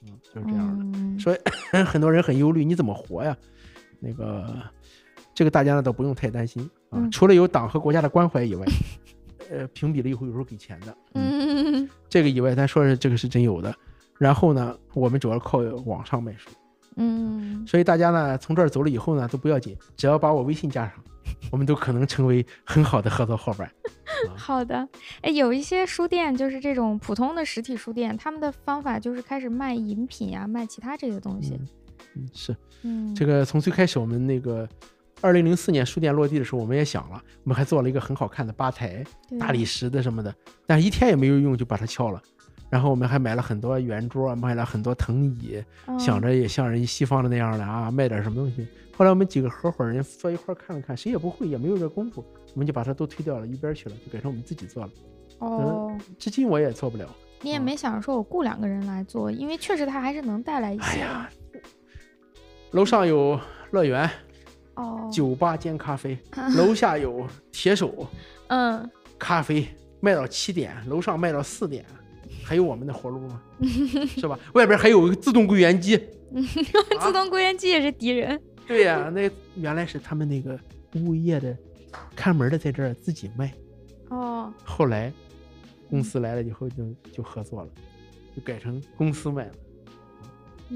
Speaker 2: 嗯，就是这样的。
Speaker 1: 嗯
Speaker 2: 所以很多人很忧虑，你怎么活呀？那个，这个大家呢都不用太担心啊，
Speaker 1: 嗯
Speaker 2: 除了有党和国家的关怀以外，呃，评比了以后有时候给钱的，
Speaker 1: 嗯
Speaker 2: 这个以外，咱说是这个是真有的。然后呢，我们主要靠网上卖书，
Speaker 1: 嗯，
Speaker 2: 所以大家呢从这儿走了以后呢都不要紧，只要把我微信加上，我们都可能成为很好的合作伙伴。
Speaker 1: 好的，哎，有一些书店就是这种普通的实体书店，他们的方法就是开始卖饮品啊，卖其他这些东西
Speaker 2: 嗯，嗯，是
Speaker 1: 嗯，
Speaker 2: 这个从最开始我们那个。二零零四年书店落地的时候，我们也想了，我们还做了一个很好看的吧台，大理石的什么的，但是一天也没有用就把它敲了。然后我们还买了很多圆桌，买了很多藤椅，
Speaker 1: 嗯
Speaker 2: 想着也像人西方的那样的啊，卖点什么东西。后来我们几个合伙人坐一块看了看，谁也不会，也没有这功夫，我们就把它都推掉了，一边去了，就改成我们自己做了。
Speaker 1: 哦，
Speaker 2: 至今我也做不了。
Speaker 1: 你也没想着说我雇两个人来做，因为确实它还是能带来一些
Speaker 2: 哎呀，楼上有乐园、
Speaker 1: 哦，
Speaker 2: 酒吧兼咖啡，楼下有铁手
Speaker 1: 嗯，
Speaker 2: 咖啡，卖到七点，楼上卖到四点。还有我们的活路吗？是吧？外边还有一个自动柜员机，
Speaker 1: 自动柜员机也是敌人，
Speaker 2: 对呀、那原来是他们那个物业的看门的在这儿自己卖，
Speaker 1: 哦，
Speaker 2: 后来公司来了以后就就合作了，就改成公司卖了。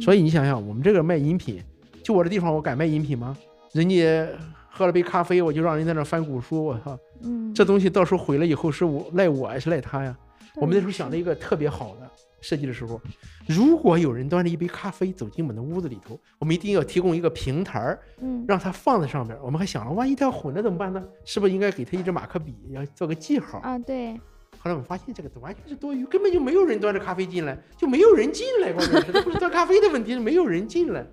Speaker 2: 所以你想想，我们这个卖饮品，就我这地方我敢卖饮品吗？人家喝了杯咖啡，我就让人在那翻古书，我操，
Speaker 1: 嗯，
Speaker 2: 这东西到时候毁了以后是我赖我还是赖他呀？我们那时候想了，一个特别好的设计的时候，如果有人端着一杯咖啡走进我们的屋子里头，我们一定要提供一个平台儿，
Speaker 1: 嗯，
Speaker 2: 让它放在上面儿。我们还想了，万一它要混了怎么办呢？是不是应该给他一支马克笔，要做个记号？
Speaker 1: 啊，对，
Speaker 2: 后来我们发现这个完全是多余，根本就没有人端着咖啡进来，就没有人进来。关键是这不是端咖啡的问题，是没有人进来，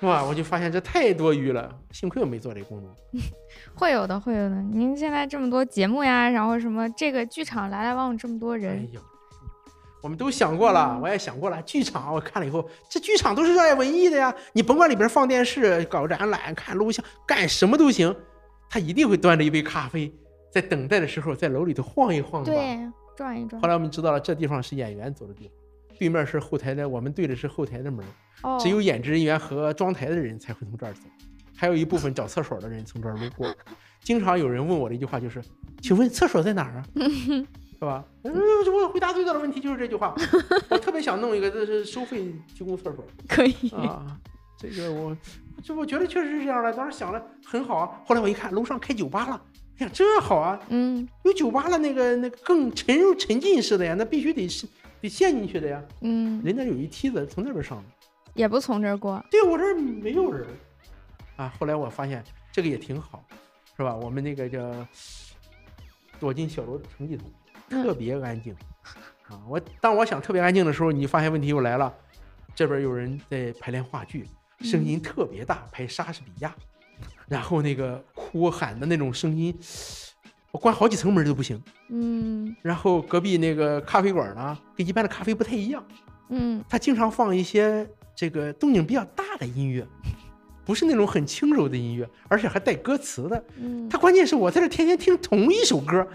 Speaker 2: 是吧？我就发现这太多余了，幸亏我没做这个工作。
Speaker 1: 会有的，会有的。您现在这么多节目呀，然后什么这个剧场来来往往这么多人
Speaker 2: 哎
Speaker 1: 人，
Speaker 2: 呦，我们都想过了，
Speaker 1: 嗯
Speaker 2: 我也想过了。剧场我看了以后，这剧场都是热爱文艺的呀，你甭管里边放电视、搞展览、看录像，干什么都行，他一定会端着一杯咖啡，在等待的时候在楼里头晃一晃吧。
Speaker 1: 对，转一转
Speaker 2: 后，来我们知道了，这地方是演员走的地方，对面是后台的，我们对的是后台的门，
Speaker 1: 哦，
Speaker 2: 只有演职人员和装台的人才会从这儿走，还有一部分找厕所的人从这儿路过。经常有人问我的一句话就是：“请问厕所在哪儿啊？” 是吧？嗯，我回答最大的问题就是这句话。我特别想弄一个，这是收费提供厕所
Speaker 1: 可以，
Speaker 2: 啊。这个我，这我觉得确实是这样的。当时想了很好啊，后来我一看楼上开酒吧了，哎呀，这好啊！
Speaker 1: 嗯
Speaker 2: 有酒吧了，那个那个更沉入沉浸式的呀，那必须得是得陷进去的呀。
Speaker 1: 嗯，
Speaker 2: 人家有一梯子从那边上的，
Speaker 1: 也不从这儿过，
Speaker 2: 对我这儿没有人啊。后来我发现这个也挺好，是吧？我们那个叫躲进小楼的成绩特别安静啊。我当我想特别安静的时候，你发现问题又来了，这边有人在排练话剧，声音特别大，排莎士比亚，然后那个哭喊的那种声音，我关好几层门都不行。
Speaker 1: 嗯
Speaker 2: 然后隔壁那个咖啡馆呢，跟一般的咖啡不太一样，
Speaker 1: 嗯
Speaker 2: 他经常放一些这个动静比较大的音乐，不是那种很轻柔的音乐，而且还带歌词的。
Speaker 1: 嗯，
Speaker 2: 他关键是我在这天天听同一首歌，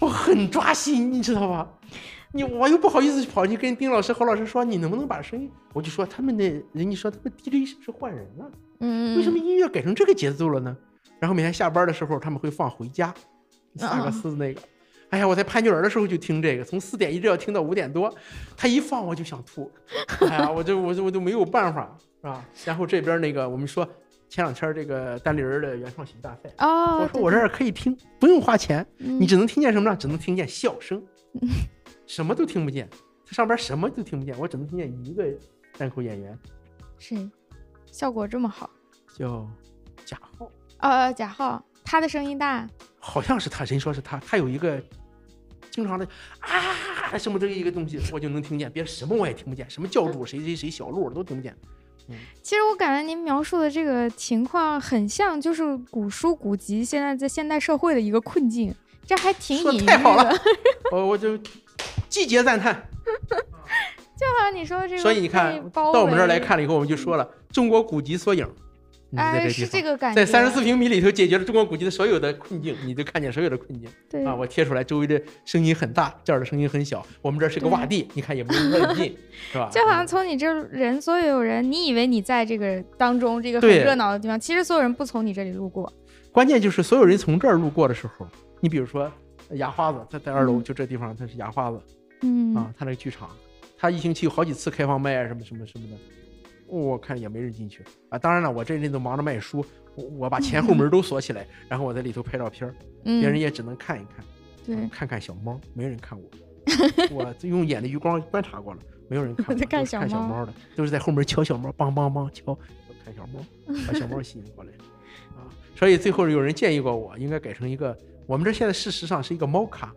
Speaker 2: 我很抓心，你知道吧？你我又不好意思跑去跟丁老师、侯老师说，你能不能把声音？我就说他们那人家说他们 DJ 是不是换人了？
Speaker 1: 嗯，
Speaker 2: 为什么音乐改成这个节奏了呢？然后每天下班的时候，他们会放《回家》，萨克斯那个。哎呀，我在潘家园的时候就听这个，从四点一直要听到五点多，他一放我就想吐，哎呀，我就我就我就没有办法，是吧？然后这边那个我们说前两天这个单立人的原创喜剧大赛，
Speaker 1: 哦，
Speaker 2: 我说我这儿可以听，不用花钱，
Speaker 1: 你
Speaker 2: 你只能听见什么呢？只能听见笑声，什么都听不见。他上边什么都听不见，我只能听见一个单口演员
Speaker 1: 谁？效果这么好？
Speaker 2: 叫贾浩，
Speaker 1: 哦，贾浩，他的声音大。
Speaker 2: 好像是他，人说是他，他有一个经常的啊什么这一个东西，我就能听见，别什么我也听不见，什么教主谁谁谁小鹿都听不见。
Speaker 1: 其实我感觉您描述的这个情况很像，就是古书古籍现在在现代社会的一个困境，这还挺
Speaker 2: 说
Speaker 1: 隐喻
Speaker 2: 太好了
Speaker 1: 的。
Speaker 2: 我我就季节赞叹。
Speaker 1: 就好像你说这个，
Speaker 2: 所以你看到我们这儿来，看了以后，我们就说了中国古籍缩影。
Speaker 1: 哎，是，这个感觉，
Speaker 2: 在三十四平米里头解决了中国古籍的所有的困境，你就看见所有的困境
Speaker 1: 对
Speaker 2: 啊！我贴出来，周围的声音很大，这儿的声音很小。我们这儿是个洼地，你看也不是很近，是吧？
Speaker 1: 就好像从你这人，所有人，你以为你在这个当中这个很热闹的地方，其实所有人不从你这里路过。
Speaker 2: 关键就是所有人从这儿路过的时候，你比如说呃牙花子，他在二楼，
Speaker 1: 嗯
Speaker 2: 就这地方，他是牙花子
Speaker 1: 嗯
Speaker 2: 啊，他那个剧场，他一星期有好几次开放麦啊，什么什么什么的，我看也没人进去啊。当然了，我这阵子忙着卖书，我我把 前后门都锁起来，然后我在里头拍照片，
Speaker 1: 嗯，
Speaker 2: 别人也只能看一看，
Speaker 1: 对，
Speaker 2: 看看小猫，没人看我。我用眼的余光观察过了，没有人看
Speaker 1: 看小猫
Speaker 2: 的，都是在后门敲小猫，梆梆梆敲，看小猫，把小猫吸引过来啊。所以最后有人建议过我，应该改成一个，我们这现在事实上是一个猫咖，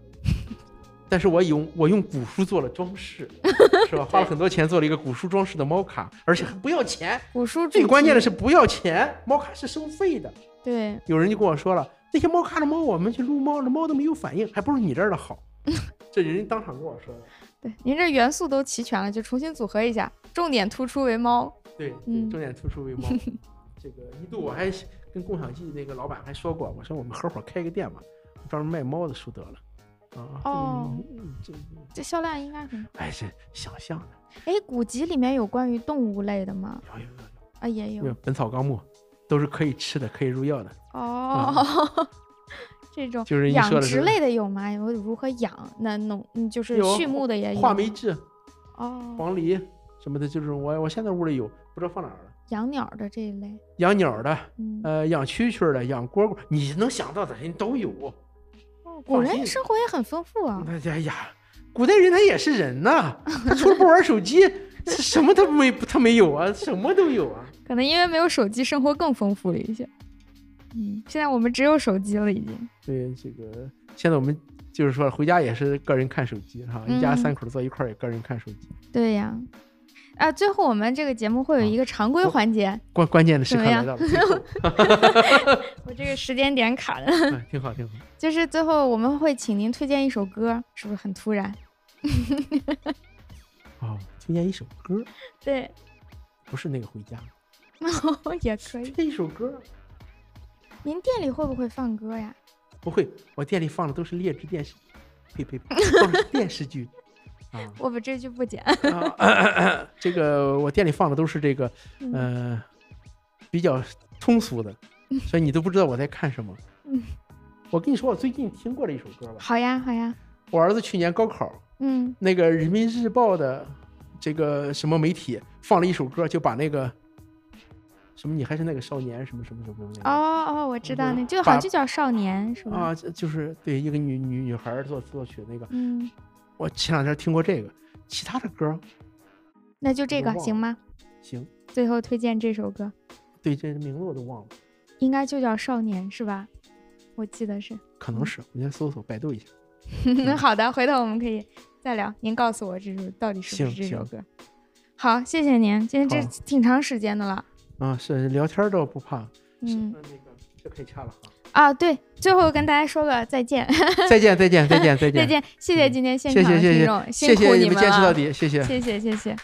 Speaker 2: 但是我用我用古书做了装饰，是吧？花了很多钱做了一个古书装饰的猫卡，而且还不要钱。
Speaker 1: 古书
Speaker 2: 最关键的是不要钱，猫卡是收费的。
Speaker 1: 对，
Speaker 2: 有人就跟我说了，那些猫咖的猫，我们去撸猫，那猫都没有反应，还不如你这儿的好。这人当场跟我说的。
Speaker 1: 对，您这元素都齐全了，就重新组合一下，重点突出为猫。
Speaker 2: 对，对
Speaker 1: 嗯
Speaker 2: 重点突出为猫。这个一度我还跟共享记那个老板还说过，我说我们合伙开个店吧，专门卖猫的书得了。啊，
Speaker 1: 哦
Speaker 2: 嗯，这
Speaker 1: 这销量应该很好。
Speaker 2: 哎是想象的，
Speaker 1: 哎，古籍里面有关于动物类的吗？
Speaker 2: 有有有
Speaker 1: 啊，也
Speaker 2: 有，本草纲目》都是可以吃的，可以入药的。
Speaker 1: 哦。这种
Speaker 2: 就是
Speaker 1: 养殖类的有吗？有如何养？那农嗯，就是畜牧的也有。
Speaker 2: 话梅质、
Speaker 1: 哦，
Speaker 2: 黄鹂什么的，就是我我现在屋里有，不知道放哪儿了。
Speaker 1: 养鸟的这一类。
Speaker 2: 养鸟的，
Speaker 1: 嗯，
Speaker 2: 呃，养蛐蛐的，养蝈蝈，你能想到的人都有。
Speaker 1: 哦古人生活也很丰富啊。
Speaker 2: 哎呀呀，古代人他也是人呐，他除了不玩手机，什么他没他没有啊，什么都有啊。
Speaker 1: 可能因为没有手机，生活更丰富了一些。嗯，现在我们只有手机了，已经。
Speaker 2: 对这个，现在我们就是说回家也是个人看手机哈，一家
Speaker 1: 嗯
Speaker 2: 三口坐一块儿也个人看手机。
Speaker 1: 对呀。啊，最后我们这个节目会有一个常规环节，
Speaker 2: 关关键的时刻来到了，
Speaker 1: 我这个时间点卡的，
Speaker 2: 哎挺好挺好。
Speaker 1: 就是最后我们会请您推荐一首歌，是不是很突然？
Speaker 2: 哦，推荐一首歌，
Speaker 1: 对，
Speaker 2: 不是那个回家，
Speaker 1: 也可以。
Speaker 2: 这一首歌
Speaker 1: 您店里会不会放歌呀？
Speaker 2: 不会，我店里放的都是劣质电视，呸呸呸，都是电视剧啊。
Speaker 1: 我把这句不剪。
Speaker 2: 啊，这个我店里放的都是这个，
Speaker 1: 嗯
Speaker 2: 呃，比较通俗的，所以你都不知道我在看什么。
Speaker 1: 嗯
Speaker 2: 我跟你说，我最近听过了一首歌吧。
Speaker 1: 好呀，好呀。
Speaker 2: 我儿子去年高考，
Speaker 1: 嗯，
Speaker 2: 那个人民日报的这个什么媒体放了一首歌，就把那个什么你还是那个少年什么什么什么那个
Speaker 1: 哦哦，我知道
Speaker 2: 嗯
Speaker 1: 那就好像就叫少年是吧？
Speaker 2: 啊，就是对一个女女女孩儿作作曲的那个，
Speaker 1: 嗯，
Speaker 2: 我前两天听过这个，其他的歌
Speaker 1: 那就这个行吗？
Speaker 2: 行，
Speaker 1: 最后推荐这首歌，
Speaker 2: 对这名字我都忘了，
Speaker 1: 应该就叫少年是吧？我记得是。
Speaker 2: 可能是我先搜搜百度一下。
Speaker 1: 好的，回头我们可以再聊。您告诉我这首到底是不是这首歌？好，谢谢您，今天这挺长时间的了。
Speaker 2: 啊，是聊天儿倒不怕，
Speaker 1: 嗯
Speaker 2: 那那个这可以掐了哈。
Speaker 1: 啊，对，最后跟大家说个再见，
Speaker 2: 再见，再见，再见，再见，
Speaker 1: 再见，谢谢今天现场的听众，，
Speaker 2: 谢谢
Speaker 1: 辛苦们
Speaker 2: 你们坚持到
Speaker 1: 了，
Speaker 2: 底，谢谢。
Speaker 1: 谢谢谢谢。